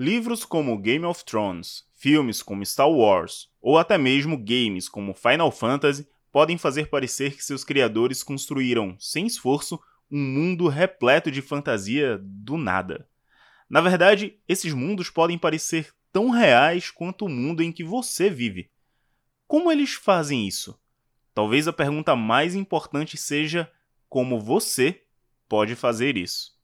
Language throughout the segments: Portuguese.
Livros como Game of Thrones, filmes como Star Wars ou até mesmo games como Final Fantasy podem fazer parecer que seus criadores construíram, sem esforço, um mundo repleto de fantasia do nada. Na verdade, esses mundos podem parecer tão reais quanto o mundo em que você vive. Como eles fazem isso? Talvez a pergunta mais importante seja como você pode fazer isso.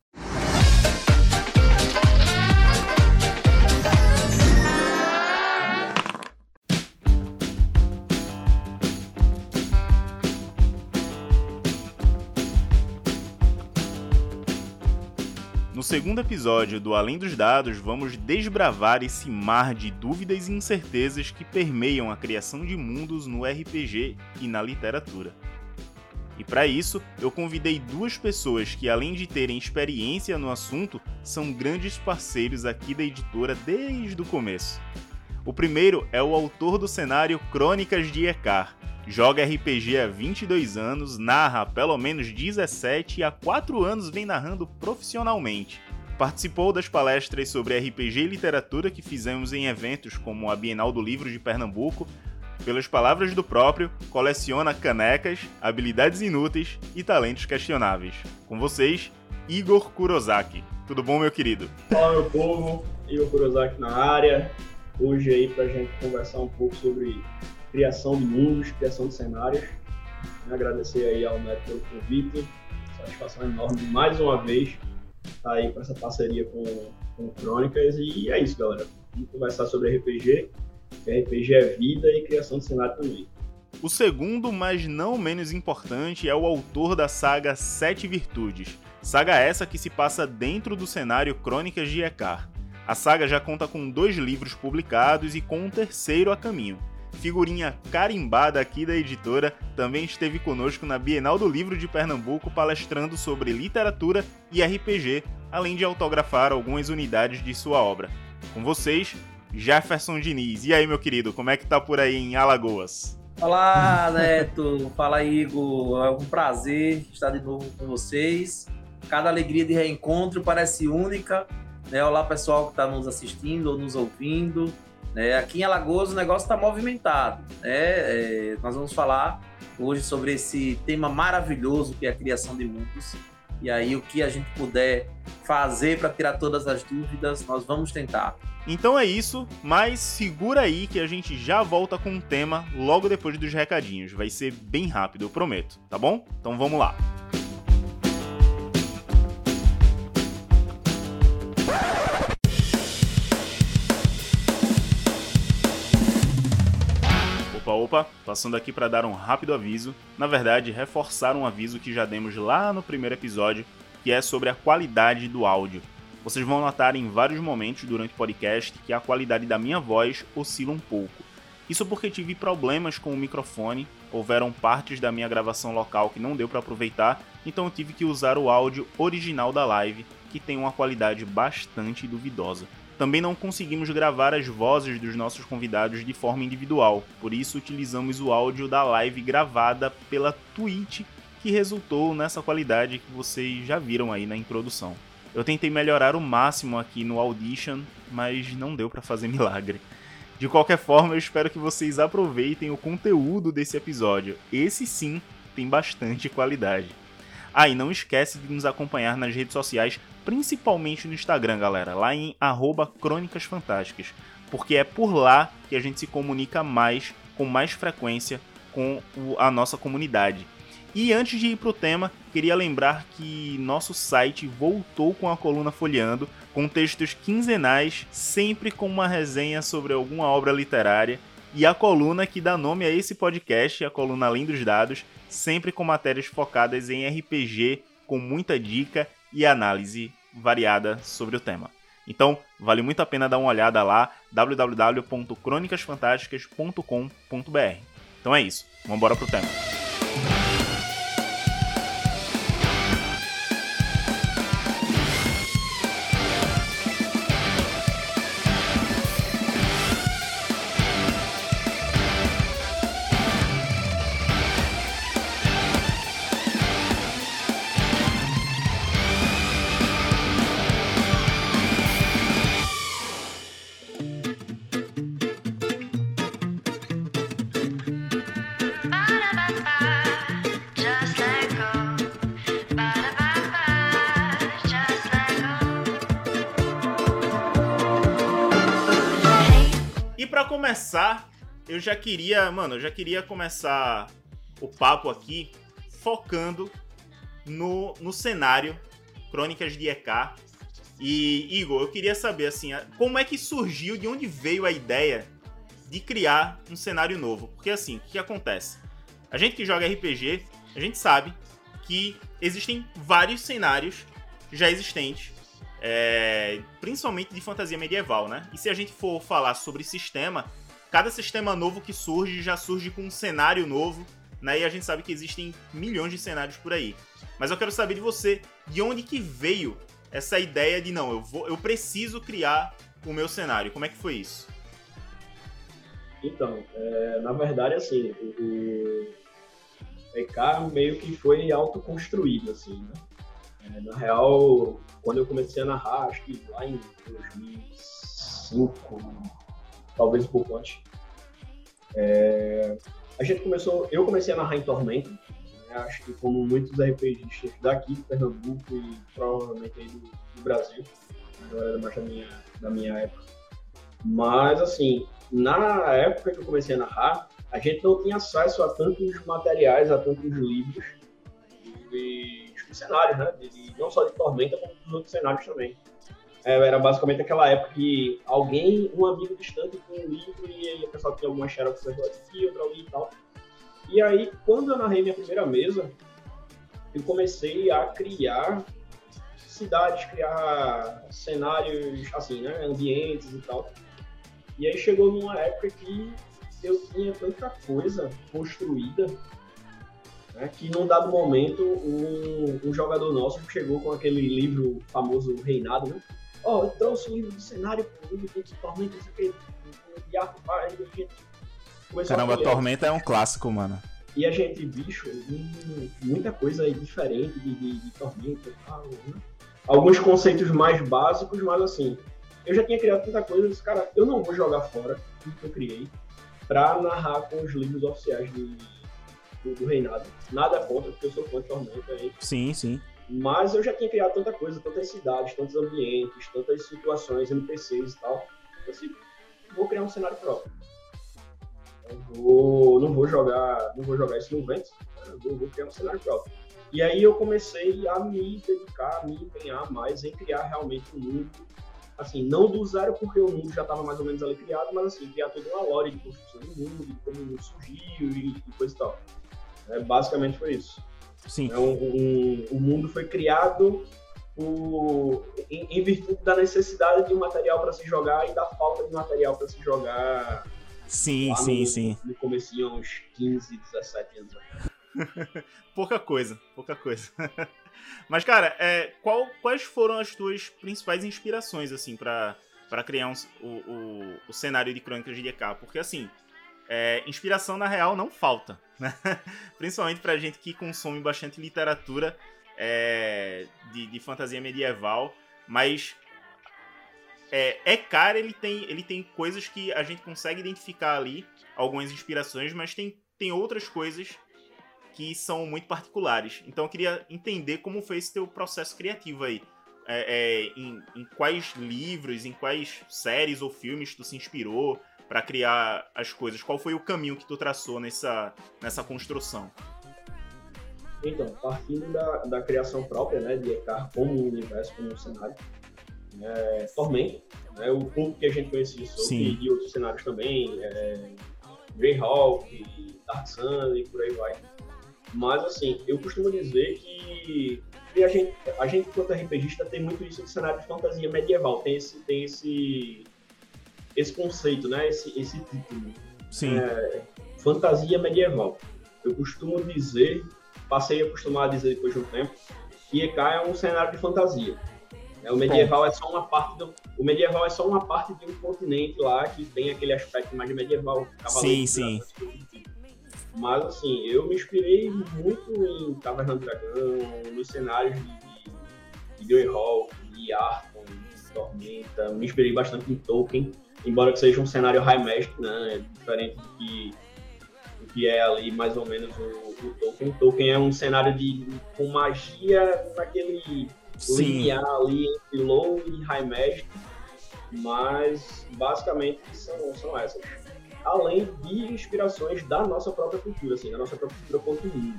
Segundo episódio do Além dos Dados, vamos desbravar esse mar de dúvidas e incertezas que permeiam a criação de mundos no RPG e na literatura. E para isso, eu convidei duas pessoas que, além de terem experiência no assunto, são grandes parceiros aqui da editora desde o começo. O primeiro é o autor do cenário Crônicas de Ekar, Joga RPG há 22 anos, narra pelo menos 17 e há 4 anos vem narrando profissionalmente. Participou das palestras sobre RPG e literatura que fizemos em eventos como a Bienal do Livro de Pernambuco. Pelas palavras do próprio, coleciona canecas, habilidades inúteis e talentos questionáveis. Com vocês, Igor Kurosaki. Tudo bom, meu querido? Fala, meu povo. Igor Kurosaki na área. Hoje aí pra gente conversar um pouco sobre criação de mundos, criação de cenários. Agradecer aí ao Neto pelo convite, satisfação enorme mais uma vez tá aí para essa parceria com, com Crônicas e é isso, galera. Vamos conversar sobre RPG, RPG é vida e criação de cenário também. O segundo, mas não menos importante, é o autor da saga Sete Virtudes. Saga essa que se passa dentro do cenário Crônicas de Ekar. A saga já conta com dois livros publicados e com um terceiro a caminho figurinha carimbada aqui da editora, também esteve conosco na Bienal do Livro de Pernambuco palestrando sobre literatura e RPG, além de autografar algumas unidades de sua obra. Com vocês, Jefferson Diniz. E aí, meu querido, como é que tá por aí em Alagoas? Olá, Neto. Fala, Igor. É um prazer estar de novo com vocês. Cada alegria de reencontro parece única. Né? Olá, pessoal que está nos assistindo ou nos ouvindo. Né? Aqui em Alagoas o negócio está movimentado. Né? É, nós vamos falar hoje sobre esse tema maravilhoso que é a criação de mundos. E aí, o que a gente puder fazer para tirar todas as dúvidas, nós vamos tentar. Então é isso, mas segura aí que a gente já volta com o tema logo depois dos recadinhos. Vai ser bem rápido, eu prometo, tá bom? Então vamos lá. Opa, passando aqui para dar um rápido aviso, na verdade, reforçar um aviso que já demos lá no primeiro episódio, que é sobre a qualidade do áudio. Vocês vão notar em vários momentos durante o podcast que a qualidade da minha voz oscila um pouco. Isso porque tive problemas com o microfone, houveram partes da minha gravação local que não deu para aproveitar, então eu tive que usar o áudio original da live, que tem uma qualidade bastante duvidosa. Também não conseguimos gravar as vozes dos nossos convidados de forma individual, por isso utilizamos o áudio da live gravada pela Twitch, que resultou nessa qualidade que vocês já viram aí na introdução. Eu tentei melhorar o máximo aqui no Audition, mas não deu para fazer milagre. De qualquer forma, eu espero que vocês aproveitem o conteúdo desse episódio. Esse sim tem bastante qualidade. Ah, e não esquece de nos acompanhar nas redes sociais principalmente no Instagram, galera, lá em Crônicas Fantásticas, porque é por lá que a gente se comunica mais, com mais frequência com a nossa comunidade. E antes de ir para o tema, queria lembrar que nosso site voltou com a coluna Folheando, com textos quinzenais, sempre com uma resenha sobre alguma obra literária, e a coluna que dá nome a esse podcast, a coluna Além dos Dados, sempre com matérias focadas em RPG, com muita dica e análise variada sobre o tema. Então, vale muito a pena dar uma olhada lá, www.cronicasfantásticas.com.br. Então é isso, vamos embora pro tema. E para começar, eu já queria, mano, eu já queria começar o papo aqui focando no, no cenário Crônicas de EK. E, Igor, eu queria saber, assim, como é que surgiu, de onde veio a ideia de criar um cenário novo? Porque, assim, o que acontece? A gente que joga RPG, a gente sabe que existem vários cenários já existentes, é, principalmente de fantasia medieval, né? E se a gente for falar sobre sistema, cada sistema novo que surge já surge com um cenário novo, né? E a gente sabe que existem milhões de cenários por aí. Mas eu quero saber de você, de onde que veio essa ideia de não, eu vou, eu preciso criar o meu cenário. Como é que foi isso? Então, é, na verdade, assim, o, EK meio que foi autoconstruído, assim, né? É, na real, quando eu comecei a narrar, acho que lá em 2005, talvez um pouco antes, é, a gente começou, eu comecei a narrar em Tormento, né? acho que como muitos RPGistas daqui, de Pernambuco e provavelmente aí do, do Brasil, agora era mais da minha, da minha época. Mas, assim, na época que eu comecei a narrar, a gente não tinha acesso a tantos materiais, a tantos livros de, de cenários, né? De, não só de Tormenta, como dos outros cenários também. É, era basicamente aquela época que alguém, um amigo distante, tinha um livro e o pessoal tinha alguma xerox aqui, outra ali e tal. E aí, quando eu narrei minha primeira mesa, eu comecei a criar cidades, criar cenários, assim, né? Ambientes e tal. E aí chegou numa época que eu tinha tanta coisa construída né, que num dado momento um, um, jogador nosso chegou com aquele livro famoso Reinado, né? Ó, oh, eu trouxe um livro de cenário, um livro de tormenta, isso aqui, arco, a gente Caramba, Tormenta é um clássico, mano. E a gente, bicho, muita coisa diferente de, de, de Tormenta e tal, né? Alguns conceitos mais básicos, mas assim, eu já tinha criado tanta coisa, eu disse, cara, eu não vou jogar fora tudo que eu criei para narrar com os livros oficiais de, do, do, Reinado. Nada contra, porque eu sou fã de Tormenta aí. Sim, sim. Mas eu já tinha criado tanta coisa, tantas cidades, tantos ambientes, tantas situações, NPCs e tal. Eu assim, vou criar um cenário próprio. Eu vou, não vou jogar, não vou jogar isso no vento, né? vou, vou criar um cenário próprio. E aí eu comecei a me dedicar, a me empenhar mais em criar realmente um mundo assim, não do zero porque o mundo já estava mais ou menos ali criado, mas assim, criar toda uma lore de construção do mundo, de como o mundo surgiu e, e coisa e tal. É, basicamente foi isso. Sim. Um, o mundo foi criado por, em, em, virtude da necessidade de um material para se jogar e da falta de material para se jogar. Sim, sim, no, sim. No comecinho, uns 15, 17 anos. pouca coisa, pouca coisa. Mas, cara, é, qual, quais foram as tuas principais inspirações, assim, para criar um, o, o, o, cenário de Crônicas de DK? Porque, assim, é, inspiração, na real, não falta, né? Principalmente pra gente que consome bastante literatura é, de, de fantasia medieval, mas é, é caro, ele tem, ele tem coisas que a gente consegue identificar ali, algumas inspirações, mas tem, tem outras coisas que são muito particulares. Então eu queria entender como foi esse teu processo criativo aí. É, é, em, em, quais livros, em quais séries ou filmes tu se inspirou para criar as coisas? Qual foi o caminho que tu traçou nessa, nessa construção? Então, partindo da, da criação própria, né, de Ekar como um universo, como um cenário, é, Tormento, né, o pouco que a gente conhecia sobre, Sim. e outros cenários também, é, Greyhawk, Dark Sun e por aí vai. Mas, assim, eu costumo dizer que a gente, a gente enquanto RPGista, tem muito isso de cenário de fantasia medieval. Tem esse, tem esse, esse conceito, né? Esse, esse título. Sim. É, fantasia medieval. Eu costumo dizer, passei a acostumar a dizer depois de um tempo, que EK é um cenário de fantasia. É, o medieval é só uma parte do, o medieval é só uma parte de um continente lá que tem aquele aspecto mais medieval. Sim, sim. Mas, assim, eu me inspirei muito em Caverna do Dragão, nos cenários de, de Greyhawk, de Arkham, de Tormenta. Me inspirei bastante em Tolkien, embora que seja um cenário high magic, né? Diferente do que, do que é ali, mais ou menos, o, o Tolkien. Tolkien é um cenário de, com magia naquele Sim. linear ali entre low e high magic. Mas basicamente são, são essas. Além de inspirações da nossa própria cultura, assim, da nossa própria cultura quanto mundo.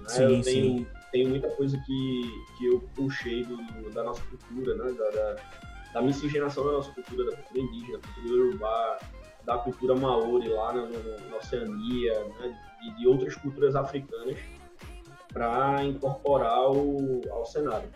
Né? Sim, eu tenho, sim. Tenho muita coisa que, que eu puxei do, da nossa cultura, né? Da, da, da miscigenação da nossa cultura, da cultura indígena, da cultura urbana, da cultura maori lá na, na Oceania, né? e de outras culturas africanas para incorporar o, ao cenário.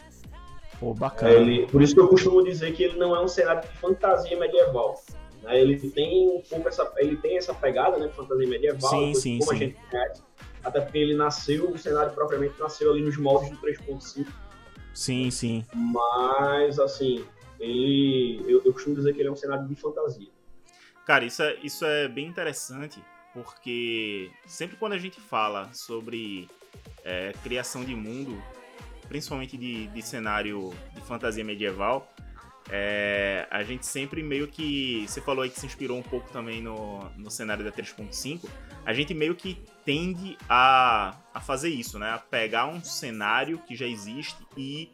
Pô, bacana. Ele, por isso que eu costumo dizer que ele não é um cenário de fantasia medieval. Né? Ele tem um pouco essa, ele tem essa pegada, né, de fantasia medieval, sim, sim, como sim. a gente conhece. Até porque ele nasceu, o cenário propriamente nasceu ali nos moldes do 3.5. Sim, sim. Mas, assim, ele, eu, eu costumo dizer que ele é um cenário de fantasia. Cara, isso é, isso é bem interessante, porque sempre quando a gente fala sobre é, criação de mundo, principalmente de, de cenário de fantasia medieval, é, a gente sempre meio que. Você falou aí que se inspirou um pouco também no, no cenário da 3.5. A gente meio que tende a, a fazer isso, né? A pegar um cenário que já existe e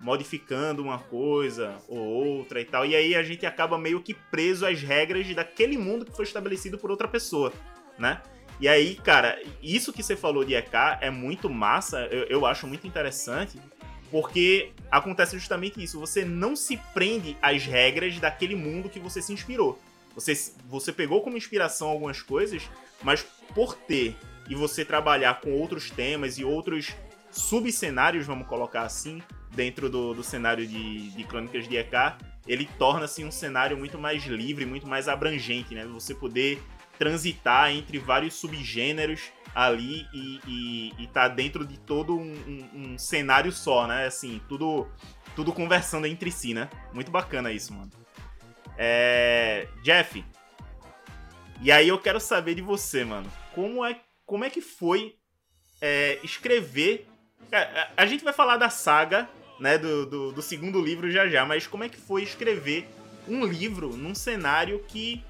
modificando uma coisa ou outra e tal. E aí a gente acaba meio que preso às regras daquele mundo que foi estabelecido por outra pessoa, né? E aí, cara, isso que você falou de EK é muito massa, eu, eu acho muito interessante, porque acontece justamente isso. Você não se prende às regras daquele mundo que você se inspirou. Você, você pegou como inspiração algumas coisas, mas por ter e você trabalhar com outros temas e outros subcenários, vamos colocar assim, dentro do, do cenário de, de Crônicas de EK, ele torna-se um cenário muito mais livre, muito mais abrangente, né? Você poder transitar entre vários subgêneros ali e, e, tá dentro de todo um, um, um, cenário só, né? Assim, tudo, tudo conversando entre si, né? Muito bacana isso, mano. É... Jeff, e aí eu quero saber de você, mano. Como é, como é que foi é, escrever... A, a, gente vai falar da saga, né, do, do, do segundo livro já já, mas como é que foi escrever um livro num cenário que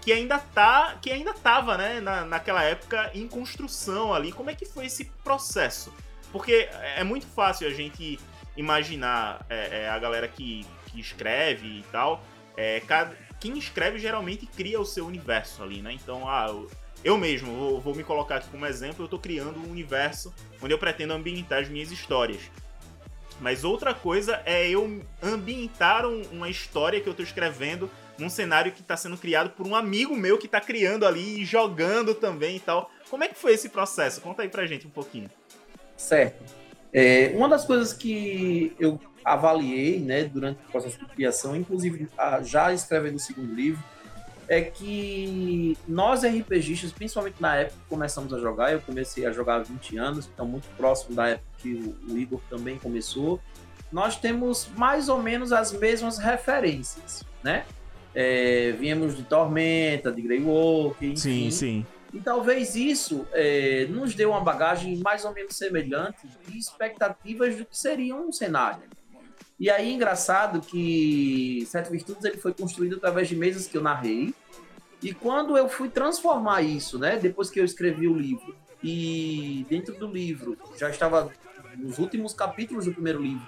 que ainda tá, que ainda tava, né, na, naquela época em construção ali. Como é que foi esse processo? Porque é muito fácil a gente imaginar é, é, a galera que, que escreve e tal. É, cada, quem escreve geralmente cria o seu universo ali, né? Então, ah, eu, eu mesmo vou, vou, me colocar aqui como exemplo. Eu tô criando um universo onde eu pretendo ambientar as minhas histórias. Mas outra coisa é eu ambientar um, uma história que eu tô escrevendo num cenário que está sendo criado por um amigo meu que está criando ali e jogando também e tal. Como é que foi esse processo? Conta aí pra gente um pouquinho. Certo. É, uma das coisas que eu avaliei né, durante o processo de criação, inclusive já escrevendo o segundo livro, é que nós RPGistas, principalmente na época que começamos a jogar, eu comecei a jogar há 20 anos, então muito próximo da época que o, o Igor também começou, nós temos mais ou menos as mesmas referências, né? é, viemos de Tormenta, de Grey Walk, enfim. Sim, sim. E talvez isso é, nos dê uma bagagem mais ou menos semelhante de expectativas do que seria um cenário. E aí, engraçado que Sete Virtudes ele foi construído através de mesas que eu narrei. E quando eu fui transformar isso, né, depois que eu escrevi o livro, e dentro do livro já estava nos últimos capítulos do primeiro livro,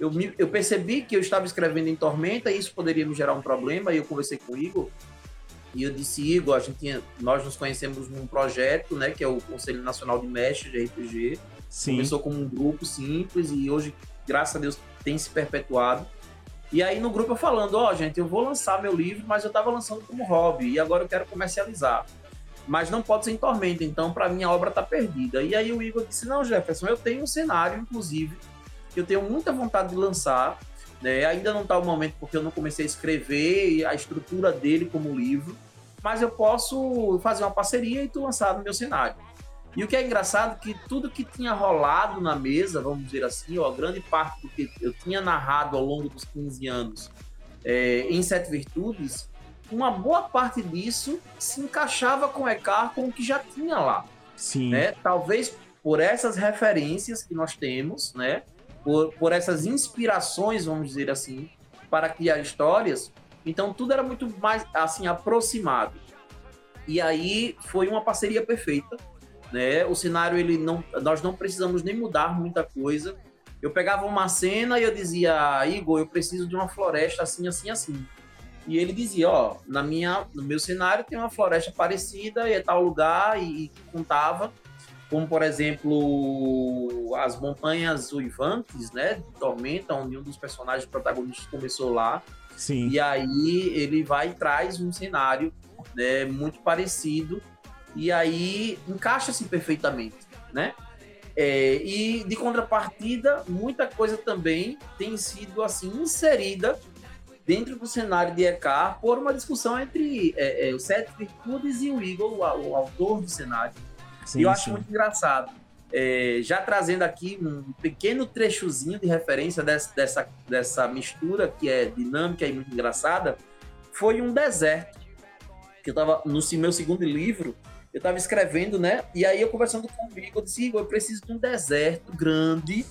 eu, me, eu percebi que eu estava escrevendo em Tormenta e isso poderia me gerar um problema. E eu conversei com o Igor e eu disse, Igor, a gente tinha, nós nos conhecemos num projeto, né, que é o Conselho Nacional de Mestres de RPG. Sim. Começou como um grupo simples e hoje, graças a Deus, tem se perpetuado. E aí no grupo eu falando, ó, oh, gente, eu vou lançar meu livro, mas eu estava lançando como hobby e agora eu quero comercializar. Mas não pode ser em Tormenta, então para mim a obra está perdida. E aí o Igor disse, não, Jefferson, eu tenho um cenário, inclusive, que eu tenho muita vontade de lançar. Né? Ainda não está o momento porque eu não comecei a escrever a estrutura dele como livro, mas eu posso fazer uma parceria e tu lançar no meu cenário. E o que é engraçado é que tudo que tinha rolado na mesa, vamos dizer assim, ó, grande parte do que eu tinha narrado ao longo dos 15 anos é, em Sete Virtudes, uma boa parte disso se encaixava com o Ecar com o que já tinha lá. Sim. Né? Talvez por essas referências que nós temos, né? por, por essas inspirações, vamos dizer assim, para criar histórias. Então tudo era muito mais assim aproximado. E aí foi uma parceria perfeita, né? O cenário ele não, nós não precisamos nem mudar muita coisa. Eu pegava uma cena e eu dizia, Igor, eu preciso de uma floresta assim, assim, assim. E ele dizia, ó, na minha, no meu cenário tem uma floresta parecida e é tal lugar e, e contava como por exemplo as montanhas uivantes, né, de Tormenta, onde um dos personagens protagonistas começou lá. Sim. E aí ele vai e traz um cenário né, muito parecido e aí encaixa-se perfeitamente, né? É, e de contrapartida, muita coisa também tem sido assim inserida dentro do cenário de EK por uma discussão entre é, é, o Sete Virtudes e o Eagle, o, o autor do cenário. Sim, e eu acho sim. muito engraçado. É, já trazendo aqui um pequeno trechozinho de referência dessa, dessa, dessa mistura que é dinâmica e muito engraçada, foi um deserto. Que eu tava no meu segundo livro, eu estava escrevendo, né? E aí eu conversando comigo, eu disse, Igor, eu preciso de um deserto grande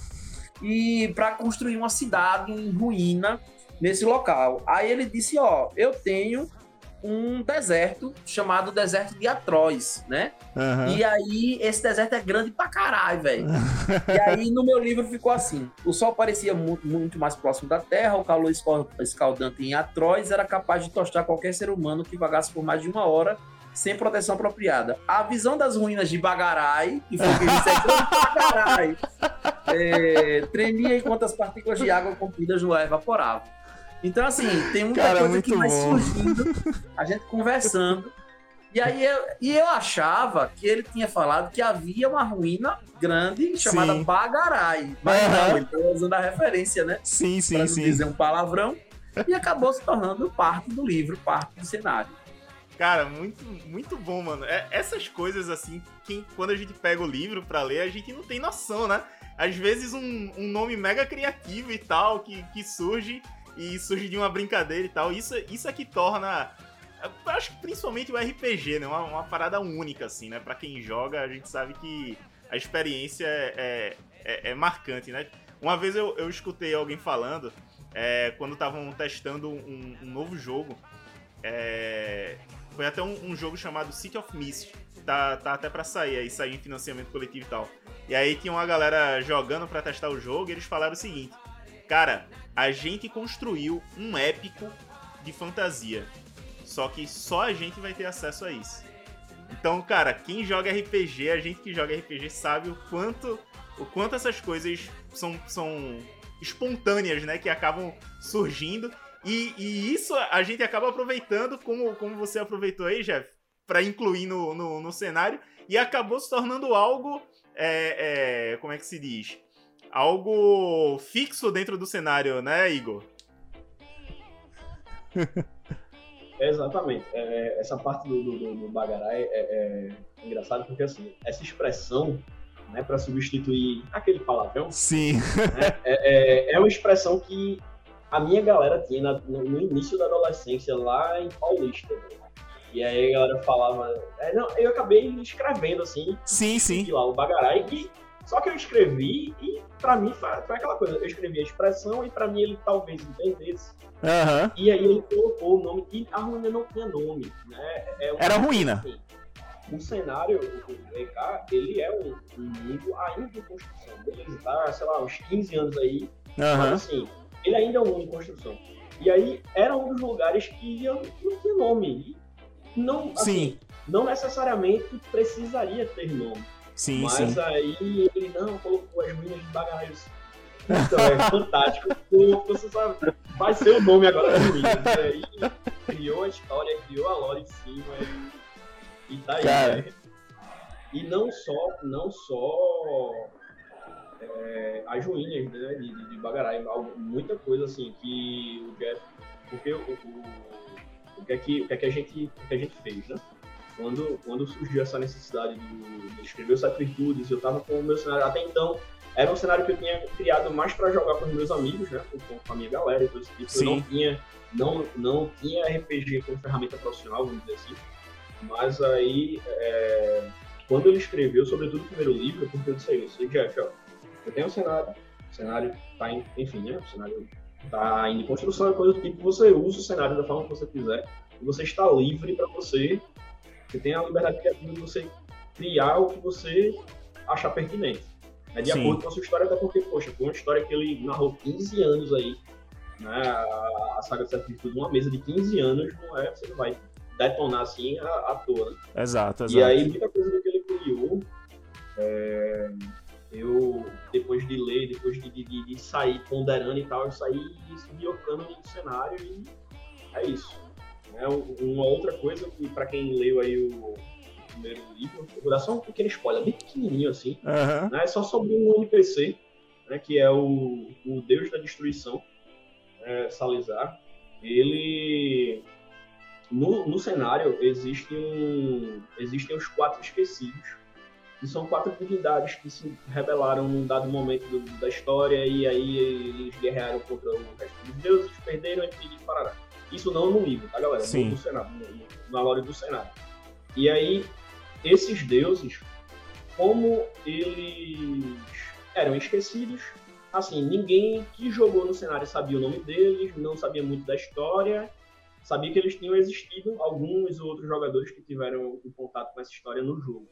e para construir uma cidade em ruína nesse local. Aí ele disse, ó, eu tenho um deserto chamado Deserto de Atroz, né? Uhum. E aí, esse deserto é grande pra caralho, velho. e aí, no meu livro ficou assim: o sol parecia muito, muito mais próximo da Terra, o calor escaldante em Atroz era capaz de tostar qualquer ser humano que vagasse por mais de uma hora sem proteção apropriada. A visão das ruínas de Bagarai, que foi que disse, é Bagarai, é, tremia enquanto as partículas de água contidas no ar evaporavam. Então, assim, tem muita Cara, coisa que vai bom. surgindo, a gente conversando. E aí eu, e eu achava que ele tinha falado que havia uma ruína grande chamada sim. Bagarai. Mas uhum. não, ele estava usando a referência, né? Sim, sim, pra sim. dizer um palavrão. E acabou se tornando parte do livro, parte do cenário. Cara, muito, muito bom, mano. É, essas coisas, assim, que quando a gente pega o livro para ler, a gente não tem noção, né? Às vezes um, um nome mega criativo e tal, que, que surge e surge de uma brincadeira e tal. Isso, isso é que torna. Eu acho que principalmente o RPG, né? Uma, uma parada única, assim, né? Pra quem joga, a gente sabe que a experiência é, é, é marcante, né? Uma vez eu, eu escutei alguém falando, é, quando estavam testando um, um, novo jogo, é, foi até um, um, jogo chamado City of Mist. Tá, tá até pra sair, aí sair em financiamento coletivo e tal. E aí tinha uma galera jogando para testar o jogo e eles falaram o seguinte: Cara, a gente construiu um épico de fantasia. Só que só a gente vai ter acesso a isso. Então, cara, quem joga RPG, a gente que joga RPG sabe o quanto o quanto essas coisas são, são espontâneas, né, que acabam surgindo e, e isso a gente acaba aproveitando como, como você aproveitou aí, Jeff, para incluir no, no, no, cenário e acabou se tornando algo é, é, como é que se diz? algo fixo dentro do cenário, né, Igor? Exatamente. É, essa parte do, do, do Bagarai é, é, é engraçado porque assim, essa expressão né, para substituir aquele palavrão Sim. Né, é, é, é, uma expressão que a minha galera tinha na, no, início da adolescência lá em Paulista. Né? E aí a galera falava. É, não, eu acabei escrevendo assim. Sim, sim. Lá, o Bagarai. Só que eu escrevi e para mim foi, foi, aquela coisa, eu escrevi a expressão e para mim ele talvez entendesse. Uhum. E aí ele colocou o nome, e a ruína não tinha nome, né? É Era ruína. Assim, o cenário, o EK, ele é um, um mundo ainda em construção. Ele está, sei lá, uns 15 anos aí, uhum. mas assim, ele ainda é um mundo em construção. E aí era um dos lugares que eu não tinha nome. Não, assim, Sim. não necessariamente precisaria ter nome. Sim, Mas sim. aí ele não colocou as ruínas de Bagalhos. Então, é fantástico. Você sabe, vai ser o nome agora das ruínas. E aí criou a história, criou a lore em cima e, e tá aí. Né? E não só, não só é, as ruínas né, de, de, de Bagarai, muita coisa assim que o Jeff. Porque o, o, o, que, é que, o que é que a gente, o que a gente fez, né? quando, quando surgiu essa necessidade de, de escrever os Virtudes, eu estava com o meu cenário, até então, era um cenário que eu tinha criado mais para jogar com os meus amigos, né, com, com a minha galera e tudo isso. Tipo. Eu não tinha, não, não tinha RPG como ferramenta profissional, vamos dizer assim. Mas aí, é, quando ele escreveu, sobretudo o primeiro livro, porque eu disse aí, eu Jeff, ó, eu tenho um cenário, o cenário tá em, enfim, né, o cenário tá em construção e coisa do tipo, você usa o cenário da forma que você quiser, e você está livre para você você tem a liberdade criativa de você criar o que você achar pertinente. É de Sim. acordo com a sua história, até porque, poxa, foi uma história que ele narrou 15 anos aí né, a, a saga de Sete Virtudes, uma mesa de 15 anos, não é, você não vai detonar assim à, à toa, né? Exato, exato. E aí, muita coisa que ele criou, é, eu, depois de ler, depois de, de, de, sair ponderando e tal, eu saí esbiocando no cenário e é isso. É uma outra coisa que, para quem leu aí o primeiro livro, eu vou dar só um pequeno spoiler, bem pequenininho assim, uhum. né? é só sobre um NPC, né, que é o, o Deus da Destruição, é, Salizar. Ele no, no cenário existe um, existem os quatro esquecidos, que são quatro divindades que se rebelaram num dado momento do, da história e aí eles guerrearam contra o resto dos deuses, perderam e parará. Isso não no livro, tá galera? Sim. No, cenário, no, na lore do cenário. E aí, esses deuses, como eles eram esquecidos, assim, ninguém que jogou no cenário sabia o nome deles, não sabia muito da história, sabia que eles tinham existido alguns outros jogadores que tiveram um contato com essa história no jogo.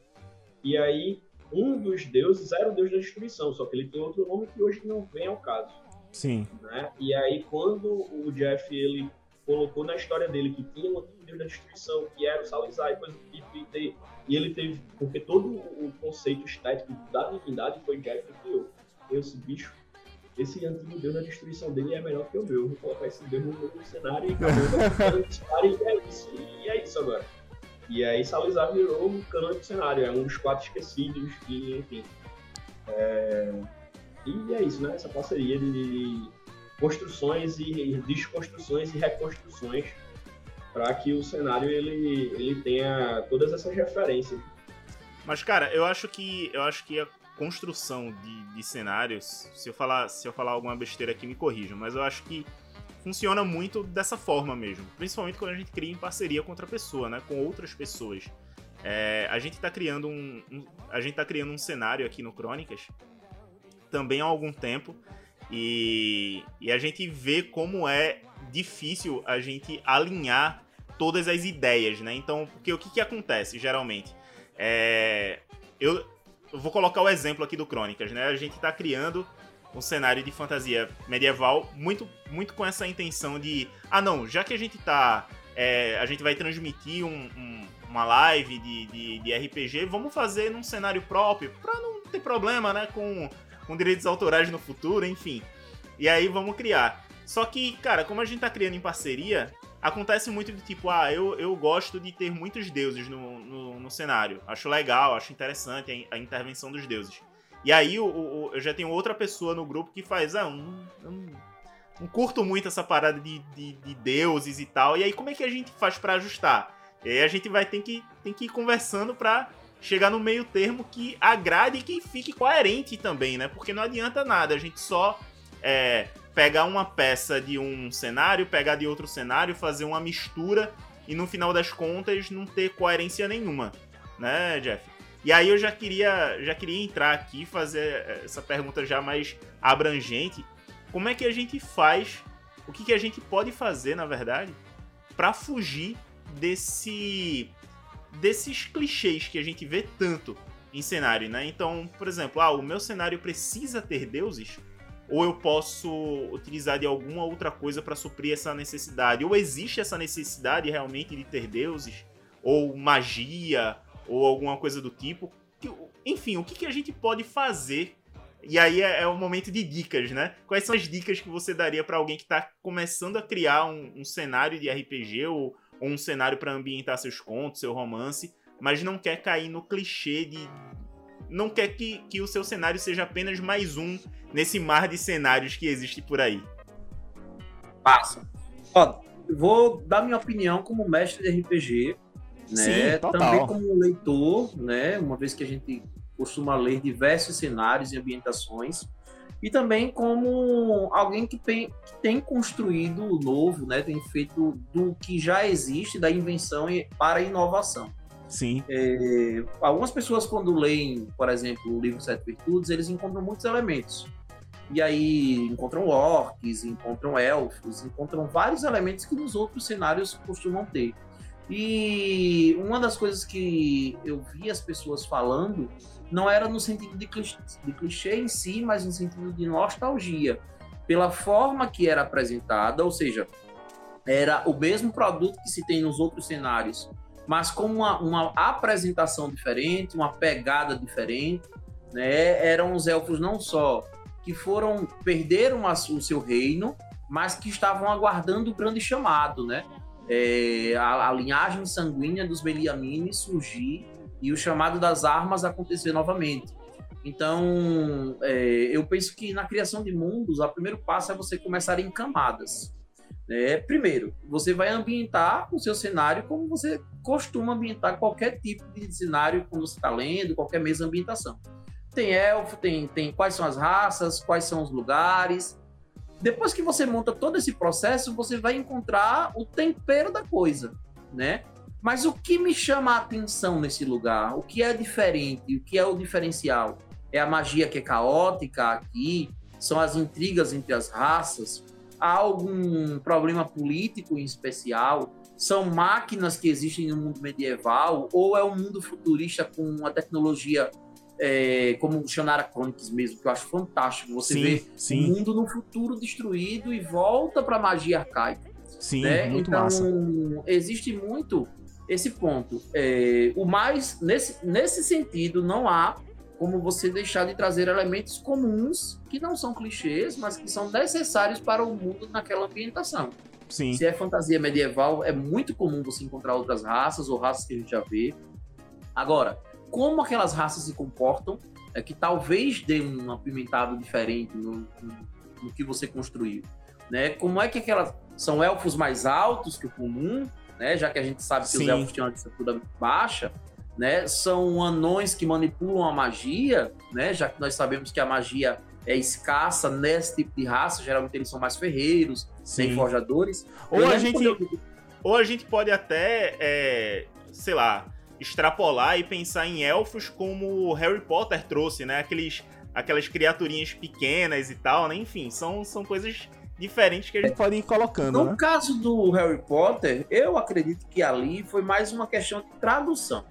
E aí, um dos deuses era o deus da destruição, só que ele tem outro nome que hoje não vem ao caso. Sim. Né? E aí, quando o Jeff ele colocou na história dele que tinha um deus da destruição, que era o Salazar e coisa do tipo, e, ele teve. Porque todo o conceito estético da divindade foi Jeff que criou. Esse bicho esse antigo Deus na destruição dele é melhor que o meu. Vou colocar esse Deus no cenário e acabou e é isso. E é isso agora. E aí Salazar virou o canônico do cenário, é um dos quatro esquecidos, e enfim. É... E é isso, né? Essa parceria de construções e desconstruções e reconstruções para que o cenário ele, ele tenha todas essas referências. Mas cara, eu acho que eu acho que a construção de, de cenários, se eu falar se eu falar alguma besteira aqui me corrijam, mas eu acho que funciona muito dessa forma mesmo, principalmente quando a gente cria em parceria com outra pessoa, né, com outras pessoas. É, a gente está criando um, um, a gente tá criando um cenário aqui no Crônicas também há algum tempo e, e a gente vê como é difícil a gente alinhar todas as ideias, né? Então, porque o que, que acontece geralmente? É, eu, vou colocar o exemplo aqui do Crônicas, né? A gente está criando um cenário de fantasia medieval muito, muito com essa intenção de, ah não, já que a gente tá, é, a gente vai transmitir um, um, uma live de, de, de, RPG, vamos fazer num cenário próprio, para não ter problema, né, com, com direitos autorais no futuro, enfim. E aí vamos criar. Só que, cara, como a gente tá criando em parceria, acontece muito de tipo, ah, eu, eu gosto de ter muitos deuses no, no, no cenário. Acho legal, acho interessante a intervenção dos deuses. E aí o, o, eu já tenho outra pessoa no grupo que faz, ah, não, não, não curto muito essa parada de, de, de, deuses e tal. E aí como é que a gente faz para ajustar? E aí a gente vai ter que, tem que ir conversando pra chegar no meio termo que agrade e que fique coerente também, né? Porque não adianta nada a gente só é, pegar uma peça de um cenário, pegar de outro cenário, fazer uma mistura e no final das contas não ter coerência nenhuma, né, Jeff? E aí eu já queria, já queria entrar aqui fazer essa pergunta já mais abrangente. Como é que a gente faz? O que, que a gente pode fazer, na verdade, para fugir desse desses clichês que a gente vê tanto em cenário, né? Então, por exemplo, ah, o meu cenário precisa ter deuses, ou eu posso utilizar de alguma outra coisa para suprir essa necessidade, ou existe essa necessidade realmente de ter deuses, ou magia, ou alguma coisa do tipo. Enfim, o que, que a gente pode fazer? E aí é, é, o momento de dicas, né? Quais são as dicas que você daria para alguém que está começando a criar um, um, cenário de RPG ou, ou um cenário para ambientar seus contos, seu romance, mas não quer cair no clichê de. Não quer que, que o seu cenário seja apenas mais um nesse mar de cenários que existe por aí? Passa. Ó, vou dar minha opinião como mestre de RPG né? Sim, Também como leitor, né? Uma vez que a gente costuma ler diversos cenários e ambientações, e também como alguém que tem, que tem construído o novo, né? Tem feito do que já existe, da invenção para a inovação. Sim. É, algumas pessoas, quando leem, por exemplo, o livro Sete Virtudes, eles encontram muitos elementos. E aí encontram orcs, encontram elfos, encontram vários elementos que nos outros cenários costumam ter. E uma das coisas que eu vi as pessoas falando não era no sentido de clichê, de clichê em si, mas no sentido de nostalgia. pela forma que era apresentada, ou seja, era o mesmo produto que se tem nos outros cenários, mas com uma, uma apresentação diferente, uma pegada diferente, né? Eram os elfos não só que foram perderam a, o seu reino, mas que estavam aguardando o grande chamado, né? É, a, a, linhagem sanguínea dos Beliamines surgir e o chamado das armas acontecer novamente. Então, é, eu penso que na criação de mundos, o primeiro passo é você começar em camadas. É, primeiro, você vai ambientar o seu cenário como você costuma ambientar qualquer tipo de cenário quando você está lendo, qualquer mesa ambientação. Tem elfo, tem, tem quais são as raças, quais são os lugares. Depois que você monta todo esse processo, você vai encontrar o tempero da coisa, né? Mas o que me chama a atenção nesse lugar? O que é diferente? O que é o diferencial? É a magia que é caótica aqui? São as intrigas entre as raças? há algum problema político em especial? São máquinas que existem no mundo medieval? Ou é um mundo futurista com uma tecnologia é, como Shannara Chronicles mesmo, que eu acho fantástico. Você sim, vê sim. o mundo no futuro destruído e volta para a magia arcaica. Sim, né? muito então, massa. existe muito esse ponto. É, o mais, nesse, nesse sentido, não há como você deixar de trazer elementos comuns que não são clichês, mas que são necessários para o mundo naquela ambientação. Sim. Se é fantasia medieval, é muito comum você encontrar outras raças ou raças que a gente já vê. Agora, como aquelas raças se comportam, é que talvez dê um apimentado diferente no, no, no que você construiu. Né? Como é que aquelas são elfos mais altos que o comum, né? já que a gente sabe que Sim. os elfos têm uma estatura baixa, né? São anões que manipulam a magia, né? Já que nós sabemos que a magia é escassa nesse tipo de raça, geralmente eles são mais ferreiros, sem forjadores. Ou a gente, ou a gente pode até, é, sei lá, extrapolar e pensar em elfos como Harry Potter trouxe, né? Aqueles, aquelas criaturinhas pequenas e tal, né? Enfim, são, são coisas diferentes que a gente pode ir colocando. No né? caso do Harry Potter, eu acredito que ali foi mais uma questão de tradução.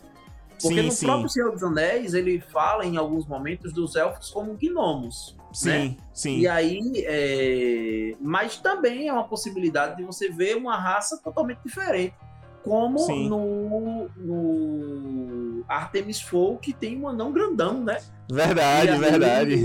Porque sim, no sim. próprio Senhor dos Anéis, ele fala em alguns momentos dos elfos como gnomos. Sim, né? sim. E aí, é... mas também é uma possibilidade de você ver uma raça totalmente diferente. Como no, no Artemis Fowl, que tem um anão grandão, né? Verdade, aí, verdade.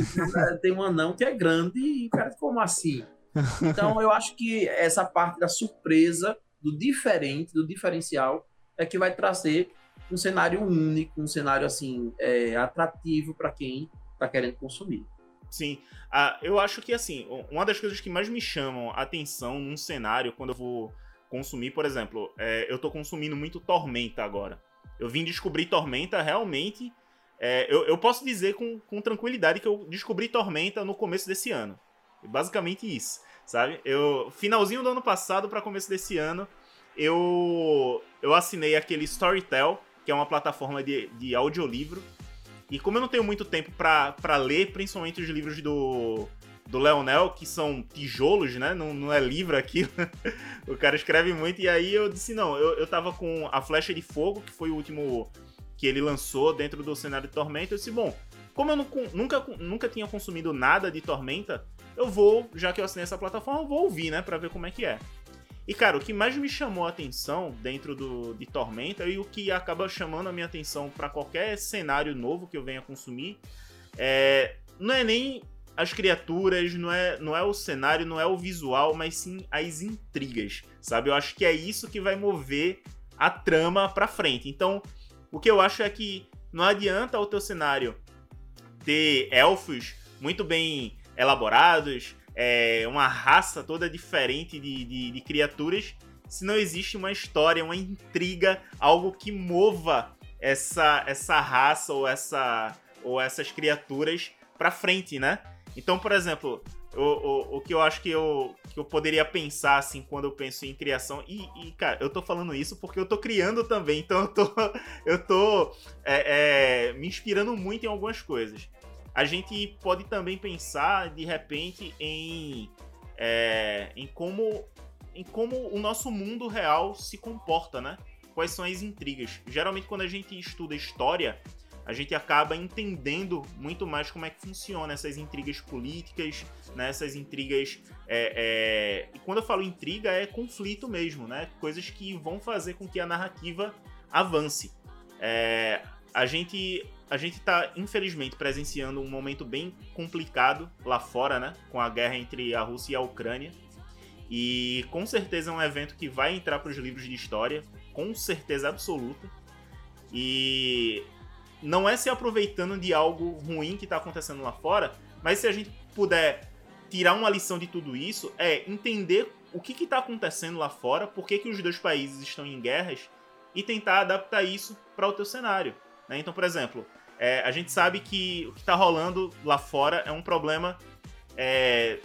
Tem um anão que é grande e, cara, como assim? Então, eu acho que essa parte da surpresa, do diferente, do diferencial, é que vai trazer um cenário único, um cenário assim é, atrativo para quem está querendo consumir. Sim, ah, eu acho que assim uma das coisas que mais me chamam a atenção num cenário quando eu vou consumir, por exemplo, é, eu estou consumindo muito Tormenta agora. Eu vim descobrir Tormenta realmente. É, eu, eu, posso dizer com, com tranquilidade que eu descobri Tormenta no começo desse ano. Basicamente isso, sabe? Eu finalzinho do ano passado para começo desse ano, eu eu assinei aquele Storytel que é uma plataforma de, de audiolivro. E como eu não tenho muito tempo para ler, principalmente os livros do, do Leonel, que são tijolos, né? Não, não é livro aquilo. o cara escreve muito. E aí eu disse: não, eu, eu tava com A Flecha de Fogo, que foi o último que ele lançou dentro do cenário de Tormenta. Eu disse: bom, como eu não, nunca, nunca tinha consumido nada de Tormenta, eu vou, já que eu assinei essa plataforma, eu vou ouvir, né? Pra ver como é que é. E, cara, o que mais me chamou a atenção dentro do, de Tormenta e o que acaba chamando a minha atenção para qualquer cenário novo que eu venha consumir é, não é nem as criaturas, não é, não é o cenário, não é o visual, mas sim as intrigas, sabe? Eu acho que é isso que vai mover a trama pra frente. Então, o que eu acho é que não adianta o teu cenário ter elfos muito bem elaborados, é, uma raça toda diferente de, de, de criaturas se não existe uma história, uma intriga, algo que mova essa, essa raça ou, essa, ou essas criaturas para frente, né? Então, por exemplo, o, o, o que eu acho que eu, que eu poderia pensar, assim, quando eu penso em criação. E, e, cara, eu tô falando isso porque eu tô criando também, então eu tô, eu tô é, é, me inspirando muito em algumas coisas a gente pode também pensar de repente em, é, em como em como o nosso mundo real se comporta, né? Quais são as intrigas? Geralmente quando a gente estuda história, a gente acaba entendendo muito mais como é que funciona essas intrigas políticas, né, essas intrigas. É, é... E quando eu falo intriga, é conflito mesmo, né? Coisas que vão fazer com que a narrativa avance. É... A gente. A gente está, infelizmente, presenciando um momento bem complicado lá fora, né? Com a guerra entre a Rússia e a Ucrânia. E com certeza é um evento que vai entrar para os livros de história, com certeza absoluta. E não é se aproveitando de algo ruim que está acontecendo lá fora, mas se a gente puder tirar uma lição de tudo isso, é entender o que está acontecendo lá fora, por que, que os dois países estão em guerras e tentar adaptar isso para o teu cenário. Né? Então, por exemplo, é, a gente sabe que o que está rolando lá fora é um problema. É,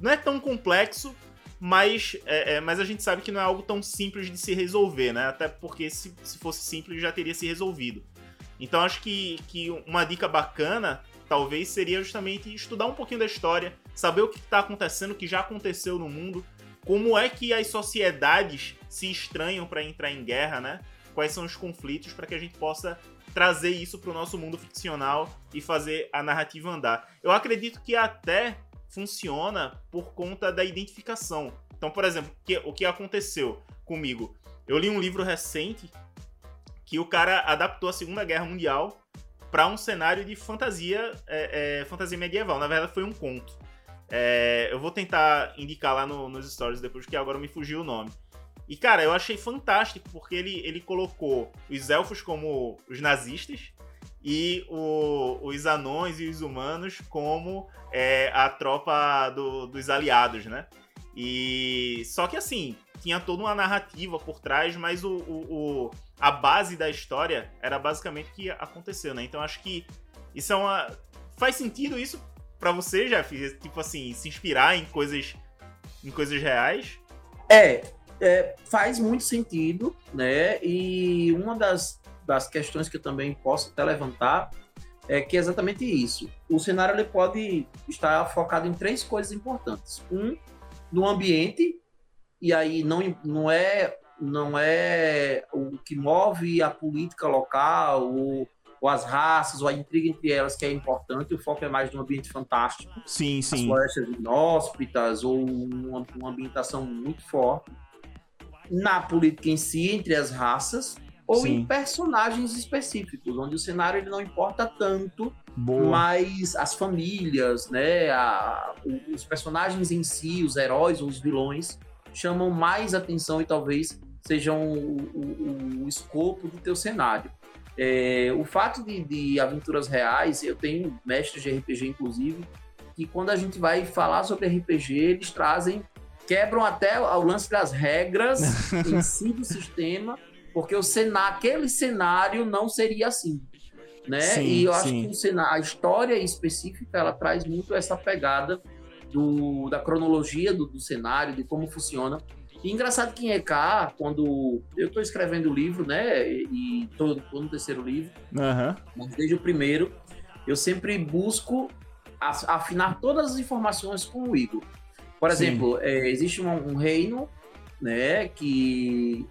não é tão complexo, mas, é, é, mas a gente sabe que não é algo tão simples de se resolver, né? Até porque se, se fosse simples já teria se resolvido. Então acho que, que uma dica bacana talvez seria justamente estudar um pouquinho da história, saber o que está acontecendo, o que já aconteceu no mundo, como é que as sociedades se estranham para entrar em guerra, né? Quais são os conflitos para que a gente possa trazer isso para o nosso mundo ficcional e fazer a narrativa andar. Eu acredito que até funciona por conta da identificação. Então, por exemplo, que, o que aconteceu comigo? Eu li um livro recente que o cara adaptou a Segunda Guerra Mundial para um cenário de fantasia, é, é, fantasia medieval. Na verdade, foi um conto. É, eu vou tentar indicar lá no, nos stories depois, que agora me fugiu o nome. E, cara, eu achei fantástico, porque ele, ele colocou os elfos como os nazistas e o, os anões e os humanos como é, a tropa do, dos aliados, né? E só que assim, tinha toda uma narrativa por trás, mas o, o, o, a base da história era basicamente o que aconteceu, né? Então acho que isso é uma. Faz sentido isso para você, Jeff? Tipo assim, se inspirar em coisas em coisas reais? É, é, faz muito sentido, né? E uma das, das questões que eu também posso até levantar é que é exatamente isso. O cenário ele pode estar focado em três coisas importantes. Um, no ambiente, e aí não, não é não é o que move a política local ou, ou, as raças ou a intriga entre elas que é importante, o foco é mais no ambiente fantástico. Sim, sim. As florestas inóspitas ou uma, uma ambientação muito forte. Na política em si, entre as raças, ou sim. em personagens específicos, onde o cenário ele não importa tanto, Boa. mas as famílias, né, a, os personagens em si, os heróis ou os vilões, chamam mais atenção e talvez sejam o, o, o escopo do teu cenário. É, o fato de, de, aventuras reais, eu tenho mestres de RPG, inclusive, que quando a gente vai falar sobre RPG, eles trazem, quebram até o lance das regras em si do sistema, porque o cenário, aquele cenário não seria assim. Né? Sim, e eu sim. acho que o cenário, a história específica ela traz muito essa pegada do, da cronologia do, do, cenário, de como funciona. E engraçado que em EK, quando eu estou escrevendo o livro, né, e estou no terceiro livro, uhum. mas desde o primeiro, eu sempre busco afinar todas as informações com o Igor. Por exemplo, é, existe um, um, reino, né, que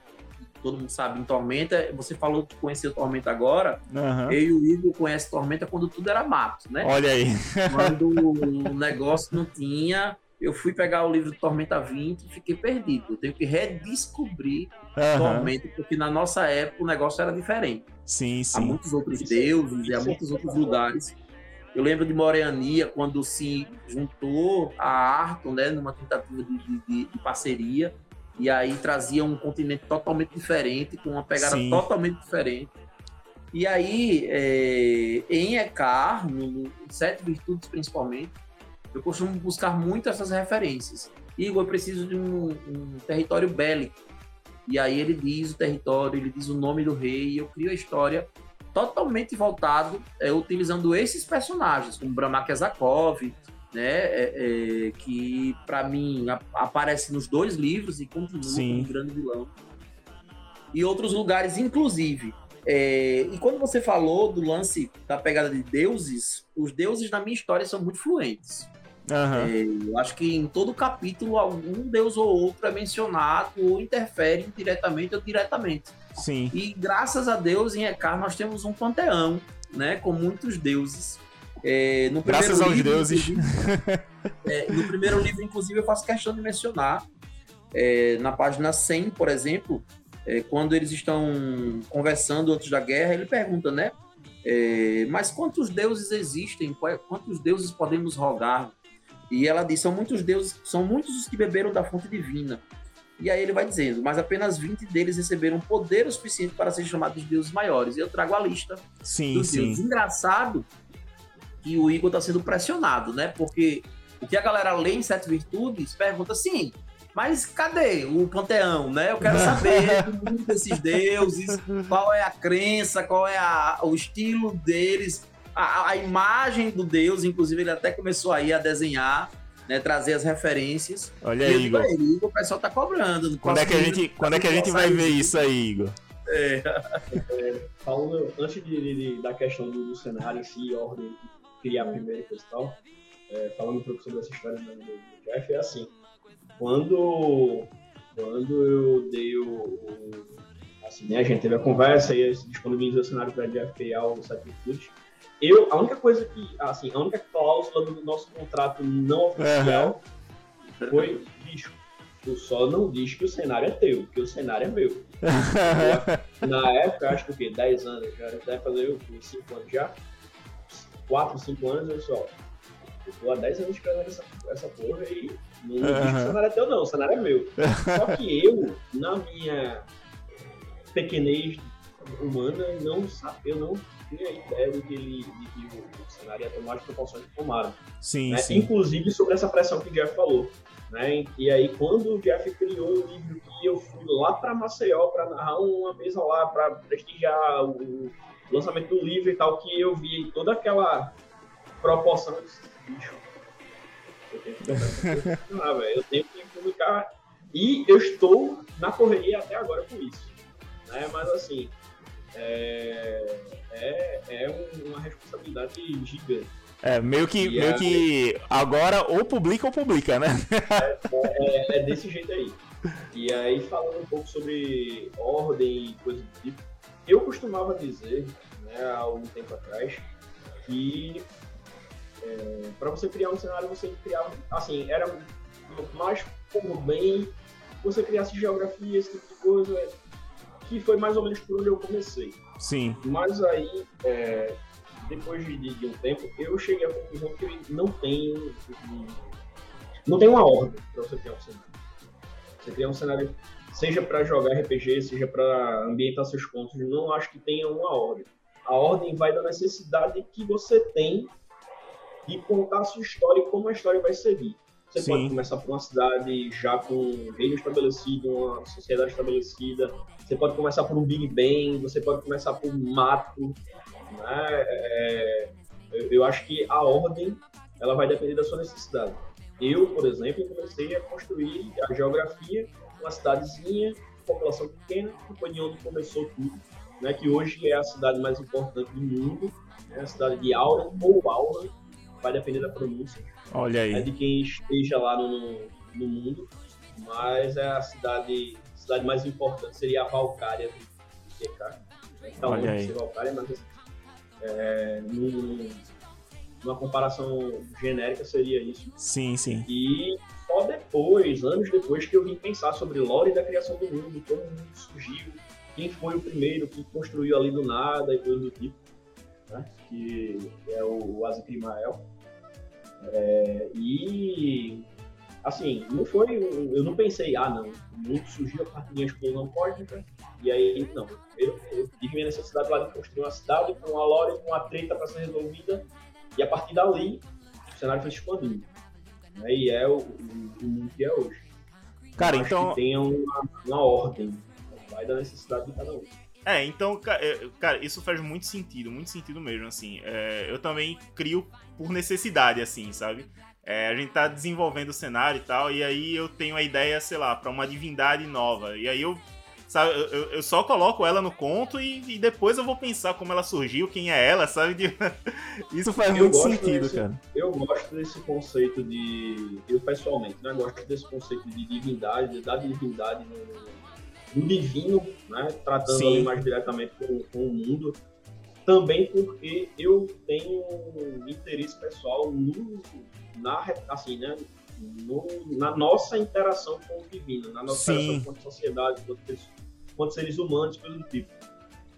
todo mundo sabe, em Tormenta. Você falou que conheceu Tormenta agora. Uhum. Eu e o Igor conhecem Tormenta quando tudo era mato, né? Olha aí. Quando o negócio não tinha. Eu fui pegar o livro de Tormenta 20 e fiquei perdido. Eu tenho que redescobrir uhum. Tormenta, porque na nossa época o negócio era diferente. Sim, sim. Há muitos outros deuses e há muitos outros lugares. Eu lembro de Moreania, quando se juntou a Arton, né, numa tentativa de, de, de parceria e aí trazia um continente totalmente diferente, com uma pegada Sim. totalmente diferente. E aí, é, em Ekar, no, no Sete Virtudes principalmente, eu costumo buscar muito essas referências. Igor, eu preciso de um, um, território bélico. E aí ele diz o território, ele diz o nome do rei, e eu crio a história totalmente voltado, é, utilizando esses personagens, como Brahma Kezakov, né, é, é, que para mim a, aparece nos dois livros e continua Sim. como um grande vilão. E outros lugares, inclusive. É, e quando você falou do lance da pegada de deuses, os deuses na minha história são muito fluentes. Uhum. eu acho que em todo capítulo algum deus ou outro é mencionado ou interfere diretamente ou diretamente. Sim. E graças a Deus em Ekar nós temos um panteão né, com muitos deuses. É, no Graças aos livro, deuses. É, no primeiro livro, inclusive, eu faço questão de mencionar, é, na página 100, por exemplo, é, quando eles estão conversando antes da guerra, ele pergunta, né? É, mas quantos deuses existem? Quantos deuses podemos rogar? E ela diz: são muitos deuses, são muitos os que beberam da fonte divina. E aí ele vai dizendo, mas apenas 20 deles receberam poder o suficiente para serem chamados de deuses maiores. E eu trago a lista sim, dos sim. deuses. Engraçado que o Igor está sendo pressionado, né? Porque o que a galera lê em Sete Virtudes pergunta assim, mas cadê o panteão, né? Eu quero saber do mundo desses deuses, qual é a crença, qual é a, o estilo deles, a, a, imagem do deus, inclusive ele até começou aí a desenhar né, trazer as referências. Olha aí, Igor. Igor. O pessoal tá cobrando. Quando é que a gente, quando é que a gente vai ver isso aí, Igor? É. é, falando, antes de, de, da questão do, do, cenário em si, ordem, criar primeiro e tal, é, falando um pouco sobre essa história do, do, Jeff, é assim, quando, quando eu dei o, o assim, né, a gente teve a conversa e disponibilizou o cenário para Jeff ao Sacrifute, eu, a única coisa que, assim, a única cláusula do nosso contrato não oficial uhum. foi, bicho, tu só não diz que o cenário é teu, que o cenário é meu. Na época, acho que o quê? 10 anos, já deve fazer 5 anos já. 4, 5 anos, eu só. Eu tô há 10 anos esperando essa, essa porra e não uhum. diz que o cenário é teu, não, o cenário é meu. Só que eu, na minha pequenez humana, não sabe, eu não tinha ideia de que, ele, de que o, cenário ia tomar as proporções que tomaram. Sim, né? sim. Inclusive sobre essa pressão que o Jeff falou. Né? E aí, quando o Jeff criou o livro que eu fui lá para Maceió para narrar uma mesa lá, para prestigiar o lançamento do livro e tal, que eu vi toda aquela proporção. Eu tenho que, ah, eu tenho que publicar. E eu estou na correria até agora com isso. Né? Mas assim, é, é, é uma responsabilidade gigante. É, meio que, meio que agora ou publica ou publica, né? É, é, é, desse jeito aí. E aí, falando um pouco sobre ordem e coisa do tipo, eu costumava dizer, né, há algum tempo atrás, que é, para você criar um cenário, você criava, assim, era mais como bem você criasse geografia, esse tipo de coisa, que foi mais ou menos por onde eu comecei. Sim. Mas aí, é, depois de, de, um tempo, eu cheguei à conclusão que não tem, não tem uma ordem para você criar um cenário. Você criar um cenário, seja para jogar RPG, seja para ambientar seus contos, não acho que tenha uma ordem. A ordem vai da necessidade que você tem de contar a sua história e como a história vai seguir. Você Sim. pode começar por uma cidade já com um reino estabelecido, uma sociedade estabelecida. Você pode começar por um Big Bang, você pode começar por um mato. Né? É, eu acho que a ordem ela vai depender da sua necessidade. Eu, por exemplo, comecei a construir a geografia, uma cidadezinha, população pequena, que foi de onde começou tudo, né? que hoje é a cidade mais importante do mundo, né? a cidade de Aura ou Aura, vai depender da pronúncia. Olha aí. É de quem esteja lá no, no mundo, mas é a cidade, cidade mais importante seria a Valcária do QK. Então, Olha aí. Valcária, mas é, num, numa comparação genérica seria isso. Sim, sim. E só depois, anos depois, que eu vim pensar sobre lore da criação do mundo, como o mundo surgiu, quem foi o primeiro que construiu ali do nada e coisa do tipo, né? que é o Azikrimael. É, e assim, não foi. Eu não pensei, ah não, o mundo surgiu a de uma explosão cósmica, e aí não. Eu, eu tive minha necessidade lá de construir uma cidade com uma lore, com uma treta para ser resolvida, e a partir dali o cenário foi se expandindo. Né? E é o, o, o, mundo que é hoje. Cara, Acho então. Que tenha uma, uma ordem, vai da necessidade de cada um. É, então, é, cara, isso faz muito sentido, muito sentido mesmo, assim. É, eu também crio por necessidade, assim, sabe? É, a gente tá desenvolvendo o cenário e tal, e aí eu tenho a ideia, sei lá, para uma divindade nova. E aí eu, sabe, eu, eu só coloco ela no conto e, e, depois eu vou pensar como ela surgiu, quem é ela, sabe? Isso faz eu muito sentido, desse, cara. Eu gosto desse conceito de. Eu pessoalmente, né? Gosto desse conceito de divindade, da divindade no, no divino, né? Tratando ali mais diretamente com, com o mundo também porque eu tenho um interesse pessoal no, na, assim, né, no, na nossa interação com o divino, na nossa Sim. interação com a sociedade, com, com seres humanos, do tipo.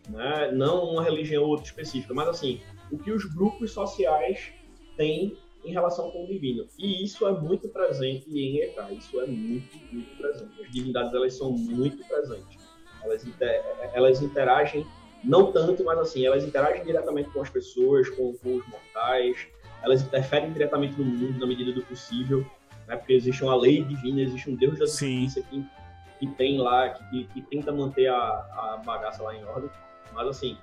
Né? Não uma religião ou outra específica, mas assim, o que os grupos sociais têm em relação com o divino. E isso é muito presente em EK, isso é muito, muito presente. As divindades, elas são muito presentes. Elas, inter, elas interagem, não tanto, mas assim, elas interagem diretamente com as pessoas, com, com os mortais, elas interferem diretamente no mundo na medida do possível, né? porque existe uma lei divina, existe um Deus da justiça que, que tem lá, que, que tenta manter a, a bagaça lá em ordem. Mas assim,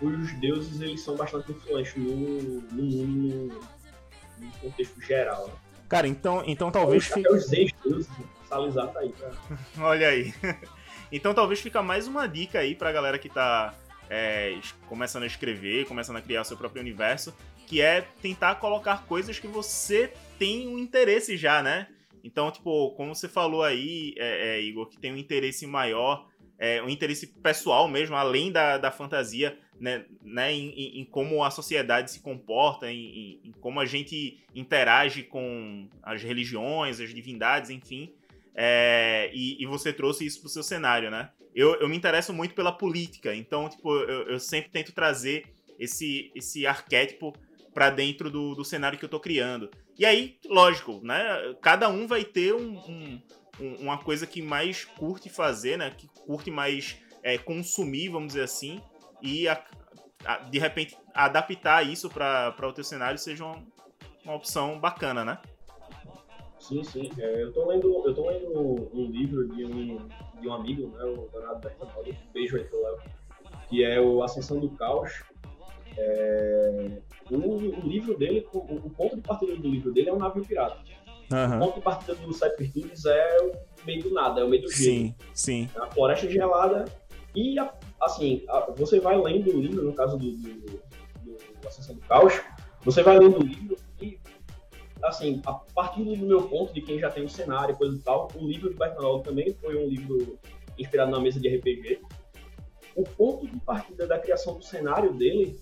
os deuses eles são bastante influentes no, no mundo, no contexto geral. Né? Cara, então, então talvez. Fique... Os ex-deuses, Salizar tá aí, cara. Olha aí. Então talvez fica mais uma dica aí pra galera que tá é, começando a escrever, começando a criar o seu próprio universo, que é tentar colocar coisas que você tem um interesse já, né? Então, tipo, como você falou aí, é, é, Igor, que tem um interesse maior, é, um interesse pessoal mesmo, além da, da fantasia, né, né em, em, como a sociedade se comporta, em, em, como a gente interage com as religiões, as divindades, enfim. É, e, e, você trouxe isso pro seu cenário, né? Eu, eu me interesso muito pela política, então, tipo, eu, eu sempre tento trazer esse, esse arquétipo para dentro do, do cenário que eu tô criando. E aí, lógico, né? Cada um vai ter um, um, uma coisa que mais curte fazer, né? Que curte mais é, consumir, vamos dizer assim, e a, a, de repente adaptar isso para o teu cenário seja uma, uma opção bacana, né? Sim, sim. É, eu tô lendo, eu tô lendo um livro de um, de um amigo, né, o Donato Bertanoli, beijo aí pro Léo, que é o Ascensão do Caos. É, o, o, livro dele, o, o, ponto de partida do livro dele é um navio pirata. Uhum. O ponto de partida do Virtudes é o meio do nada, é o meio do gelo. Sim, sim. É a floresta gelada e, assim, você vai lendo o livro, no caso do, do, do Ascensão do Caos, você vai lendo o livro assim, a partir do meu ponto, de quem já tem o cenário e coisa e tal, o livro de Bertanol também foi um livro inspirado na mesa de RPG. O ponto de partida da criação do cenário dele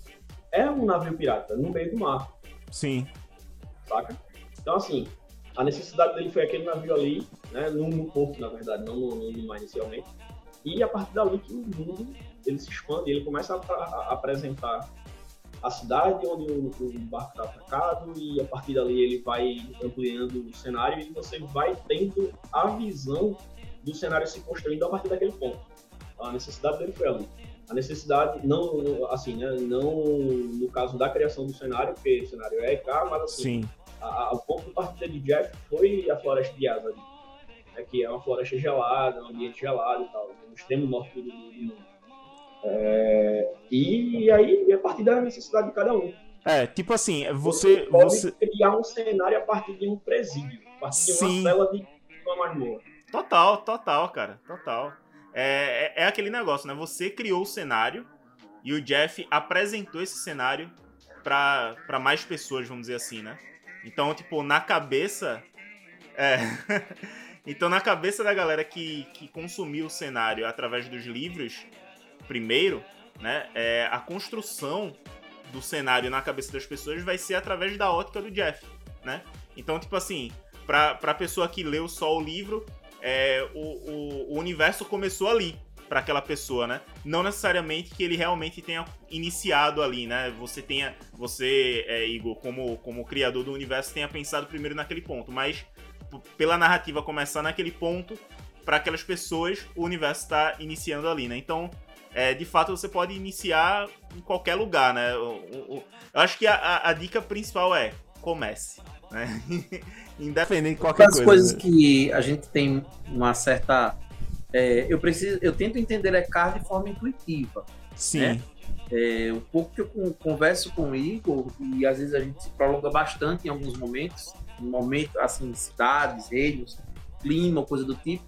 é um navio pirata, no meio do mar. Sim. Saca? Então, assim, a necessidade dele foi aquele navio ali, né, no porto, na verdade, não no, no mar inicialmente. E a partir dali que o mundo ele se expande, ele começa a, a, a apresentar a cidade onde o, o barco está atacado e a partir dali ele vai ampliando o cenário e você vai tendo a visão do cenário se construindo a partir daquele ponto. A necessidade dele foi ali. A necessidade, não assim, né, não no caso da criação do cenário, porque o cenário é EK, mas assim, Sim. A, a, o ponto partida de Jeff foi a floresta de Asa, né, que é uma floresta gelada, um ambiente gelado e tal, no extremo norte do mundo. É, e aí, a partir da necessidade de cada um. É, tipo assim, você. Você pode você... criar um cenário a partir de um presídio, a partir de uma cela de uma masmorra. Total, total, cara, total. É, é, é, aquele negócio, né? Você criou o cenário e o Jeff apresentou esse cenário para mais pessoas, vamos dizer assim, né? Então, tipo, na cabeça. É. então, na cabeça da galera que, que consumiu o cenário através dos livros, primeiro, né? É, a construção do cenário na cabeça das pessoas vai ser através da ótica do Jeff, né? Então, tipo assim, pra, pra pessoa que leu só o livro, é, o, o, o universo começou ali para aquela pessoa, né? Não necessariamente que ele realmente tenha iniciado ali, né? Você tenha, você, é, Igor, como, como criador do universo, tenha pensado primeiro naquele ponto, mas pela narrativa começar naquele ponto, para aquelas pessoas, o universo está iniciando ali, né? Então, é, de fato, você pode iniciar em qualquer lugar, né? Eu acho que a, a, dica principal é comece, né? Independente de qualquer As coisa. As coisas né? que a gente tem uma certa... É, eu preciso, eu tento entender a carne de forma intuitiva. Sim. Né? É, um pouco que eu converso com o Igor e às vezes a gente se prolonga bastante em alguns momentos, um momento assim, cidades, reinos, clima, coisa do tipo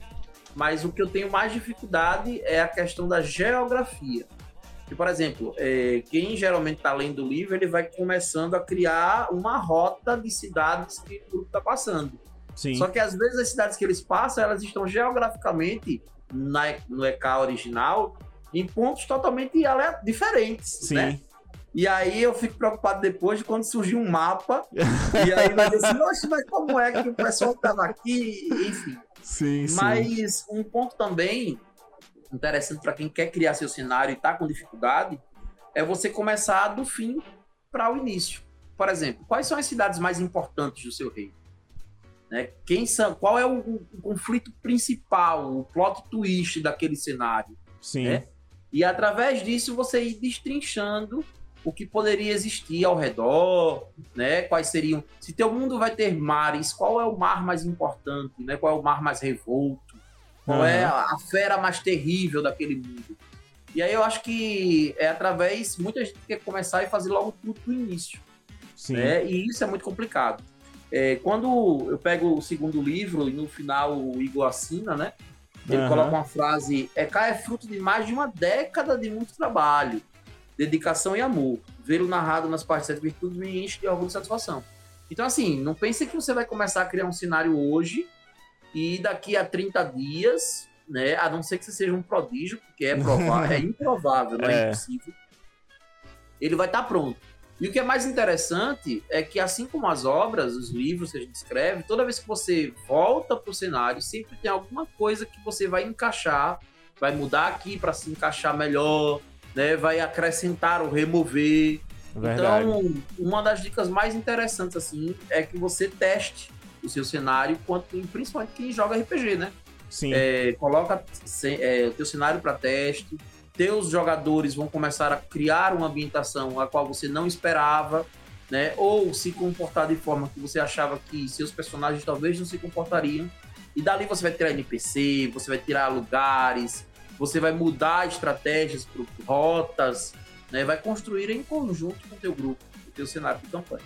mas o que eu tenho mais dificuldade é a questão da geografia. Que, por exemplo, é, quem geralmente está lendo o livro, ele vai começando a criar uma rota de cidades que o grupo está passando. Sim. Só que às vezes as cidades que eles passam, elas estão geograficamente na, no EK original em pontos totalmente diferentes, Sim. né? E aí eu fico preocupado depois de quando surgir um mapa. e aí vai dizer assim, mas como é que o pessoal estava aqui? Enfim. Sim, sim. Mas um ponto também interessante para quem quer criar seu cenário e está com dificuldade é você começar do fim para o início. Por exemplo, quais são as cidades mais importantes do seu reino? Né? Quem são, qual é o, o, conflito principal, o plot twist daquele cenário? Sim. Né? E através disso você ir destrinchando o que poderia existir ao redor, né? Quais seriam? Se teu mundo vai ter mares, qual é o mar mais importante, né? Qual é o mar mais revolto? Qual uhum. é a, a, fera mais terrível daquele mundo? E aí eu acho que é através muita gente quer começar e fazer logo tudo do início, Sim. Né? E isso é muito complicado. É, quando eu pego o segundo livro e no final o Igor assina, né? Ele uhum. coloca uma frase: é cá é fruto de mais de uma década de muito trabalho dedicação e amor. Vê-lo narrado nas partes de virtudes me enche de orgulho e satisfação. Então, assim, não pense que você vai começar a criar um cenário hoje e daqui a 30 dias, né? A não ser que você seja um prodígio, porque é provável, é improvável, não é, é impossível. Ele vai estar tá pronto. E o que é mais interessante é que, assim como as obras, os livros que a gente escreve, toda vez que você volta para o cenário, sempre tem alguma coisa que você vai encaixar, vai mudar aqui para se encaixar melhor, né? Vai acrescentar ou remover. Verdade. Então, uma das dicas mais interessantes assim é que você teste o seu cenário, quanto, principalmente quem joga RPG, né? Sim. É, coloca é, o teu cenário para teste. Teus jogadores vão começar a criar uma ambientação a qual você não esperava, né? Ou se comportar de forma que você achava que seus personagens talvez não se comportariam. E dali você vai tirar NPC, você vai tirar lugares, você vai mudar estratégias, rotas, né? vai construir em conjunto com o teu grupo, o teu cenário de campanha.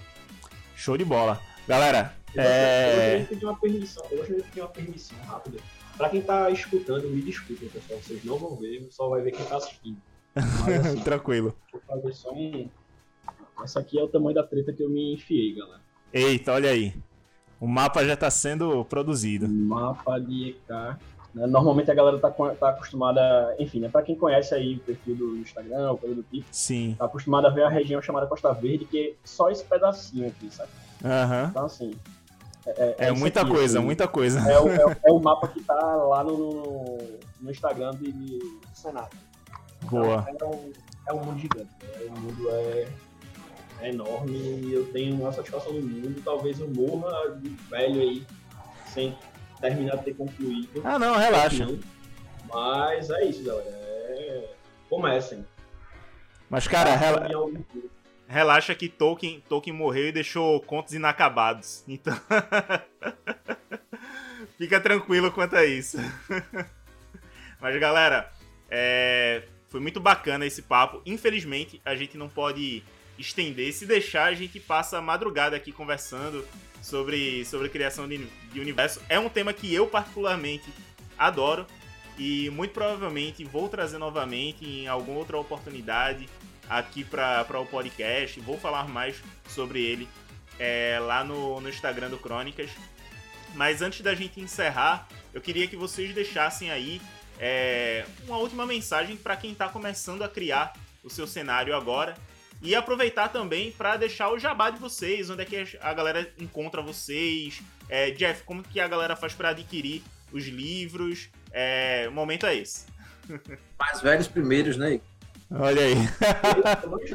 Show de bola. Galera, eu é... gostaria de pedir uma permissão, eu gostaria de pedir uma permissão rápida. Para quem tá escutando, me desculpem, pessoal, vocês não vão ver, só vai ver quem tá assistindo. Mas, assim, Tranquilo. Vou fazer só um... Essa aqui é o tamanho da treta que eu me enfiei, galera. Eita, olha aí. O mapa já está sendo produzido. Mapa de EK né? Normalmente a galera tá, tá acostumada, enfim, né? Pra quem conhece aí o perfil do Instagram, o coisa do tipo, Sim. tá acostumado a ver a região chamada Costa Verde, que é só esse pedacinho aqui, sabe? Uhum. Então, assim. É, é, é muita aqui, coisa, assim, muita coisa. É o, é, é, o mapa que tá lá no, no Instagram de, de cenário. Boa. Então, é, um, é um mundo gigante. Né? O mundo é, é enorme e eu tenho uma satisfação no mundo. Talvez eu morra de velho aí, sem terminar de ter concluído. Ah, não, relaxa. Mas é isso, galera. É... Comecem. Mas, cara, rela... relaxa que Tolkien, Tolkien morreu e deixou contos inacabados. Então. Fica tranquilo quanto a isso. Mas, galera, é... foi muito bacana esse papo. Infelizmente, a gente não pode estender. Se deixar, a gente passa a madrugada aqui conversando sobre, sobre criação de, de universo. É um tema que eu particularmente adoro e muito provavelmente vou trazer novamente em alguma outra oportunidade aqui para o podcast. Vou falar mais sobre ele é, lá no, no Instagram do Crônicas. Mas antes da gente encerrar, eu queria que vocês deixassem aí é, uma última mensagem para quem está começando a criar o seu cenário agora e aproveitar também para deixar o jabá de vocês, onde é que a galera encontra vocês. É, Jeff, como que a galera faz para adquirir os livros? É, o momento é esse. Mais velhos primeiros, né? Olha aí.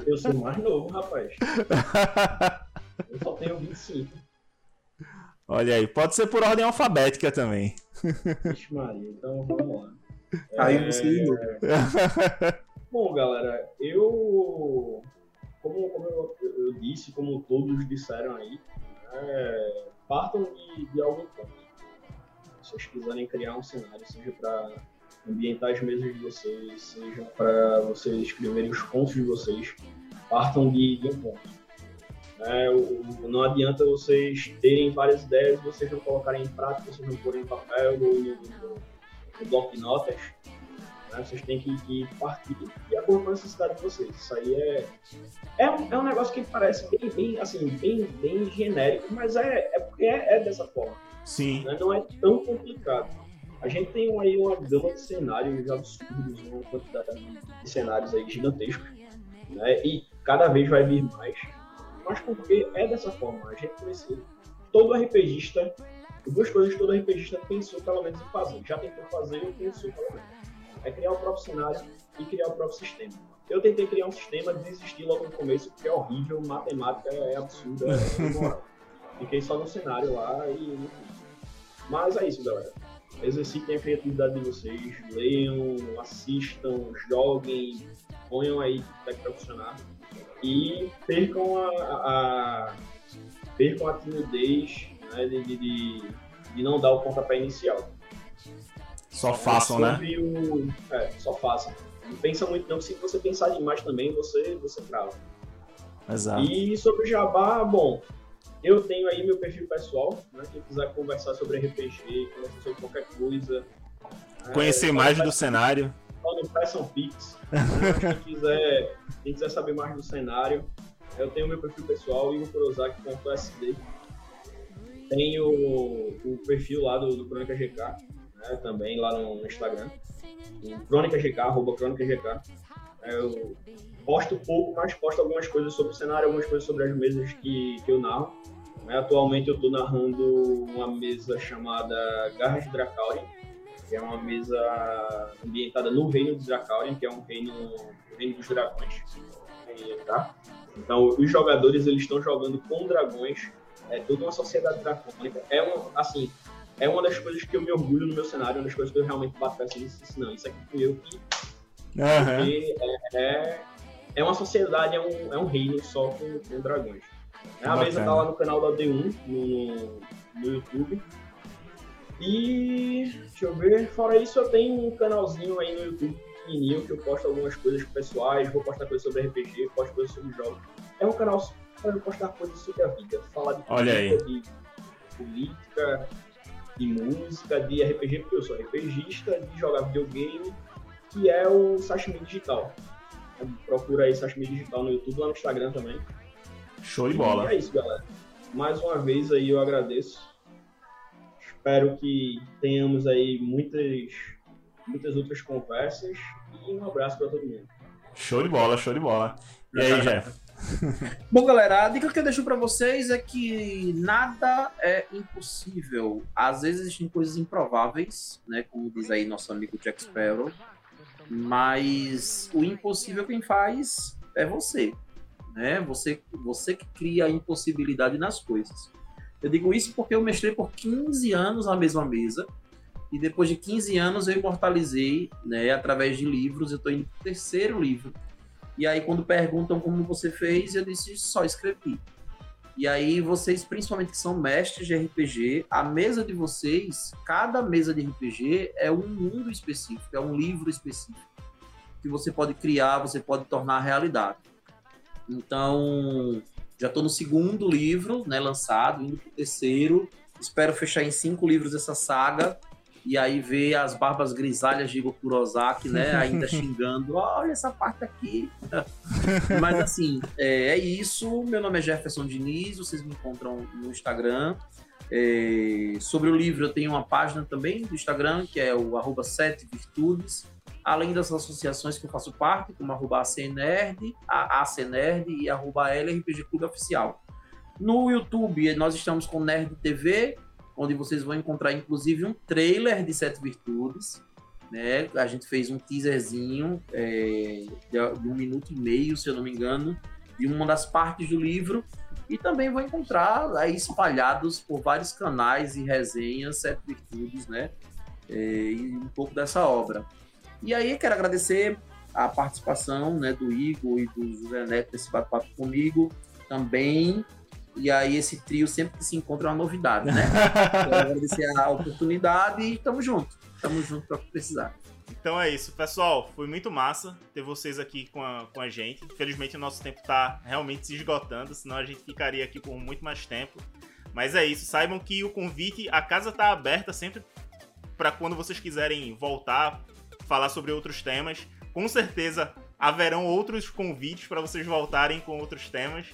Eu sou mais novo, rapaz. Eu só tenho 25. Olha aí, pode ser por ordem alfabética também. Vixe Maria, então vamos lá. Aí é... você. Bom, galera, eu como, como eu, eu, disse, como todos disseram aí, é, partam de, de algo importante. Se vocês quiserem criar um cenário, seja para ambientar as mesas de vocês, seja para vocês escreverem os contos de vocês, partam de, de um ponto. É, o, não adianta vocês terem várias ideias, vocês não colocarem em prática, vocês não porem em papel ou no, no, no bloco de notas, né? Vocês têm que, que partir de acordo com a necessidade de vocês. Isso aí é, é, um, é um negócio que parece bem, bem, assim, bem, bem genérico, mas é, é porque é, é dessa forma. Sim. Né? Não é tão complicado. A gente tem aí uma gama de cenários absurdos, uma quantidade de cenários aí gigantescos. Né? E cada vez vai vir mais, mas porque é dessa forma. A gente precisa. Todo RPGista, duas coisas que todo RPGista pensou pelo menos em fazer. Já tentou fazer ou pensou pelo menos. É criar o próprio cenário e criar o próprio sistema. Eu tentei criar um sistema, desisti logo no começo, porque é horrível, matemática é absurda, é. Fiquei só no cenário lá e. Mas é isso, galera. Exercitem a criatividade de vocês, leiam, assistam, joguem, ponham aí tech para funcionar e percam a, a, percam a timidez né, de, de, de, não dar o pontapé inicial. Só façam, né? O, é, só façam. Não pensa muito não, se você pensar demais também, você, você trava. Exato. E sobre o Jabá, bom, eu tenho aí meu perfil pessoal, né? Quem quiser conversar sobre RPG, conversar sobre qualquer coisa. Conhecer é, mais do cenário. Só não peçam Pix. quem, quiser, quem quiser saber mais do cenário, eu tenho meu perfil pessoal, igorkurosaki.sd. Tenho o, perfil lá do, do Crônica GK, né? também lá no, no Instagram. Crônica GK, arroba. Eu posto pouco, mas posto algumas coisas sobre o cenário, algumas coisas sobre as mesas que, que eu narro. Né? Atualmente eu estou narrando uma mesa chamada Garras de Dracaurian, que é uma mesa ambientada no reino de Dracaurian, que é um reino, reino dos dragões. Tá? Então, os jogadores eles estão jogando com dragões, é toda uma sociedade dracônica. É uma, assim, é uma das coisas que eu me orgulho no meu cenário, uma das coisas que eu realmente bato essa e não, isso aqui fui eu que Uhum. Porque é, é, é, uma sociedade, é um, é um reino só com, com dragões. A mesa tá lá no canal da D1, no, no YouTube. E deixa eu ver, fora isso eu tenho um canalzinho aí no YouTube pequenininho que eu posto algumas coisas pessoais, vou postar coisas sobre RPG, posto coisas sobre jogos. É um canal para eu postar coisas sobre a vida, falar de política, de política, de música, de RPG, porque eu sou RPGista, de jogar videogame que é o Sashimi Digital. Procura aí Sashimi Digital no YouTube, lá no Instagram também. Show de bola. E é isso, galera. Mais uma vez aí eu agradeço. Espero que tenhamos aí muitas, muitas outras conversas e um abraço para todo mundo. Show de bola, show de bola. E aí, Jeff? Bom, galera, a dica que eu deixo para vocês é que nada é impossível. Às vezes existem coisas improváveis, né? Como diz aí nosso amigo Jack Sparrow. Mas o impossível quem faz é você, né? Você, você que cria a impossibilidade nas coisas. Eu digo isso porque eu mestrei por 15 anos na mesma mesa e depois de 15 anos eu imortalizei, né, através de livros, eu estou indo pro terceiro livro. E aí quando perguntam como você fez, eu disse só escrevi. E aí vocês, principalmente que são mestres de RPG, a mesa de vocês, cada mesa de RPG é um mundo específico, é um livro específico que você pode criar, você pode tornar realidade. Então, já estou no segundo livro, né, lançado, indo para o terceiro. Espero fechar em cinco livros essa saga e aí ver as barbas grisalhas de Igor Kurosaki, né, ainda xingando, olha essa parte aqui. Mas assim, é, é, isso. Meu nome é Jefferson Diniz, vocês me encontram no Instagram. É, sobre o livro, eu tenho uma página também do Instagram, que é o arroba sete virtudes, além das associações que eu faço parte, como arroba ACNerd, a ACNerd e arroba LRPG Clube Oficial. No YouTube, nós estamos com Nerd TV, onde vocês vão encontrar inclusive um trailer de Sete Virtudes. Né? A gente fez um teaserzinho é, de, um minuto e meio, se eu não me engano, de uma das partes do livro. E também vão encontrar aí espalhados por vários canais e resenhas Sete Virtudes, né? É, e um pouco dessa obra. E aí quero agradecer a participação né, do Igor e do José Neto nesse bate-papo comigo também. E aí esse trio sempre que se encontra é uma novidade, né? Quero agradecer a oportunidade e tamo junto. Tamo junto para precisar. Então é isso, pessoal. Foi muito massa ter vocês aqui com a, com a gente. Infelizmente o nosso tempo tá realmente se esgotando, senão a gente ficaria aqui por muito mais tempo. Mas é isso, saibam que o convite, a casa tá aberta sempre para quando vocês quiserem voltar, falar sobre outros temas. Com certeza haverão outros convites para vocês voltarem com outros temas.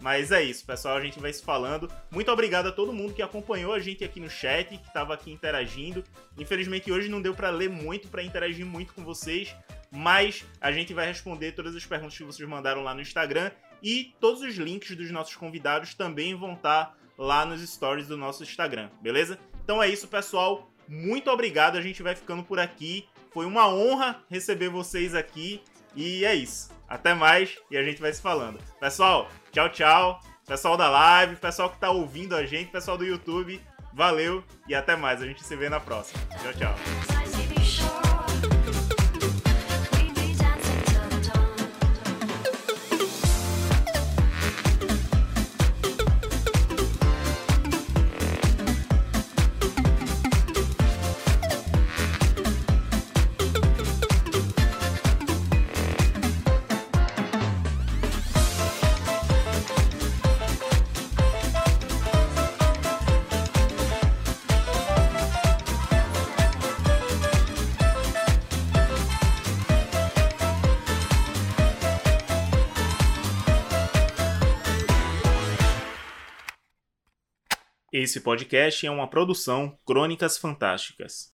Mas é isso, pessoal. A gente vai se falando. Muito obrigado a todo mundo que acompanhou a gente aqui no chat, que estava aqui interagindo. Infelizmente hoje não deu para ler muito, para interagir muito com vocês, mas a gente vai responder todas as perguntas que vocês mandaram lá no Instagram e todos os links dos nossos convidados também vão estar lá nos stories do nosso Instagram, beleza? Então é isso, pessoal. Muito obrigado, a gente vai ficando por aqui. Foi uma honra receber vocês aqui e é isso. Até mais e a gente vai se falando. Pessoal, tchau, tchau. Pessoal da live, pessoal que tá ouvindo a gente, pessoal do YouTube, valeu e até mais. A gente se vê na próxima. Tchau, tchau. Esse podcast é uma produção Crônicas Fantásticas.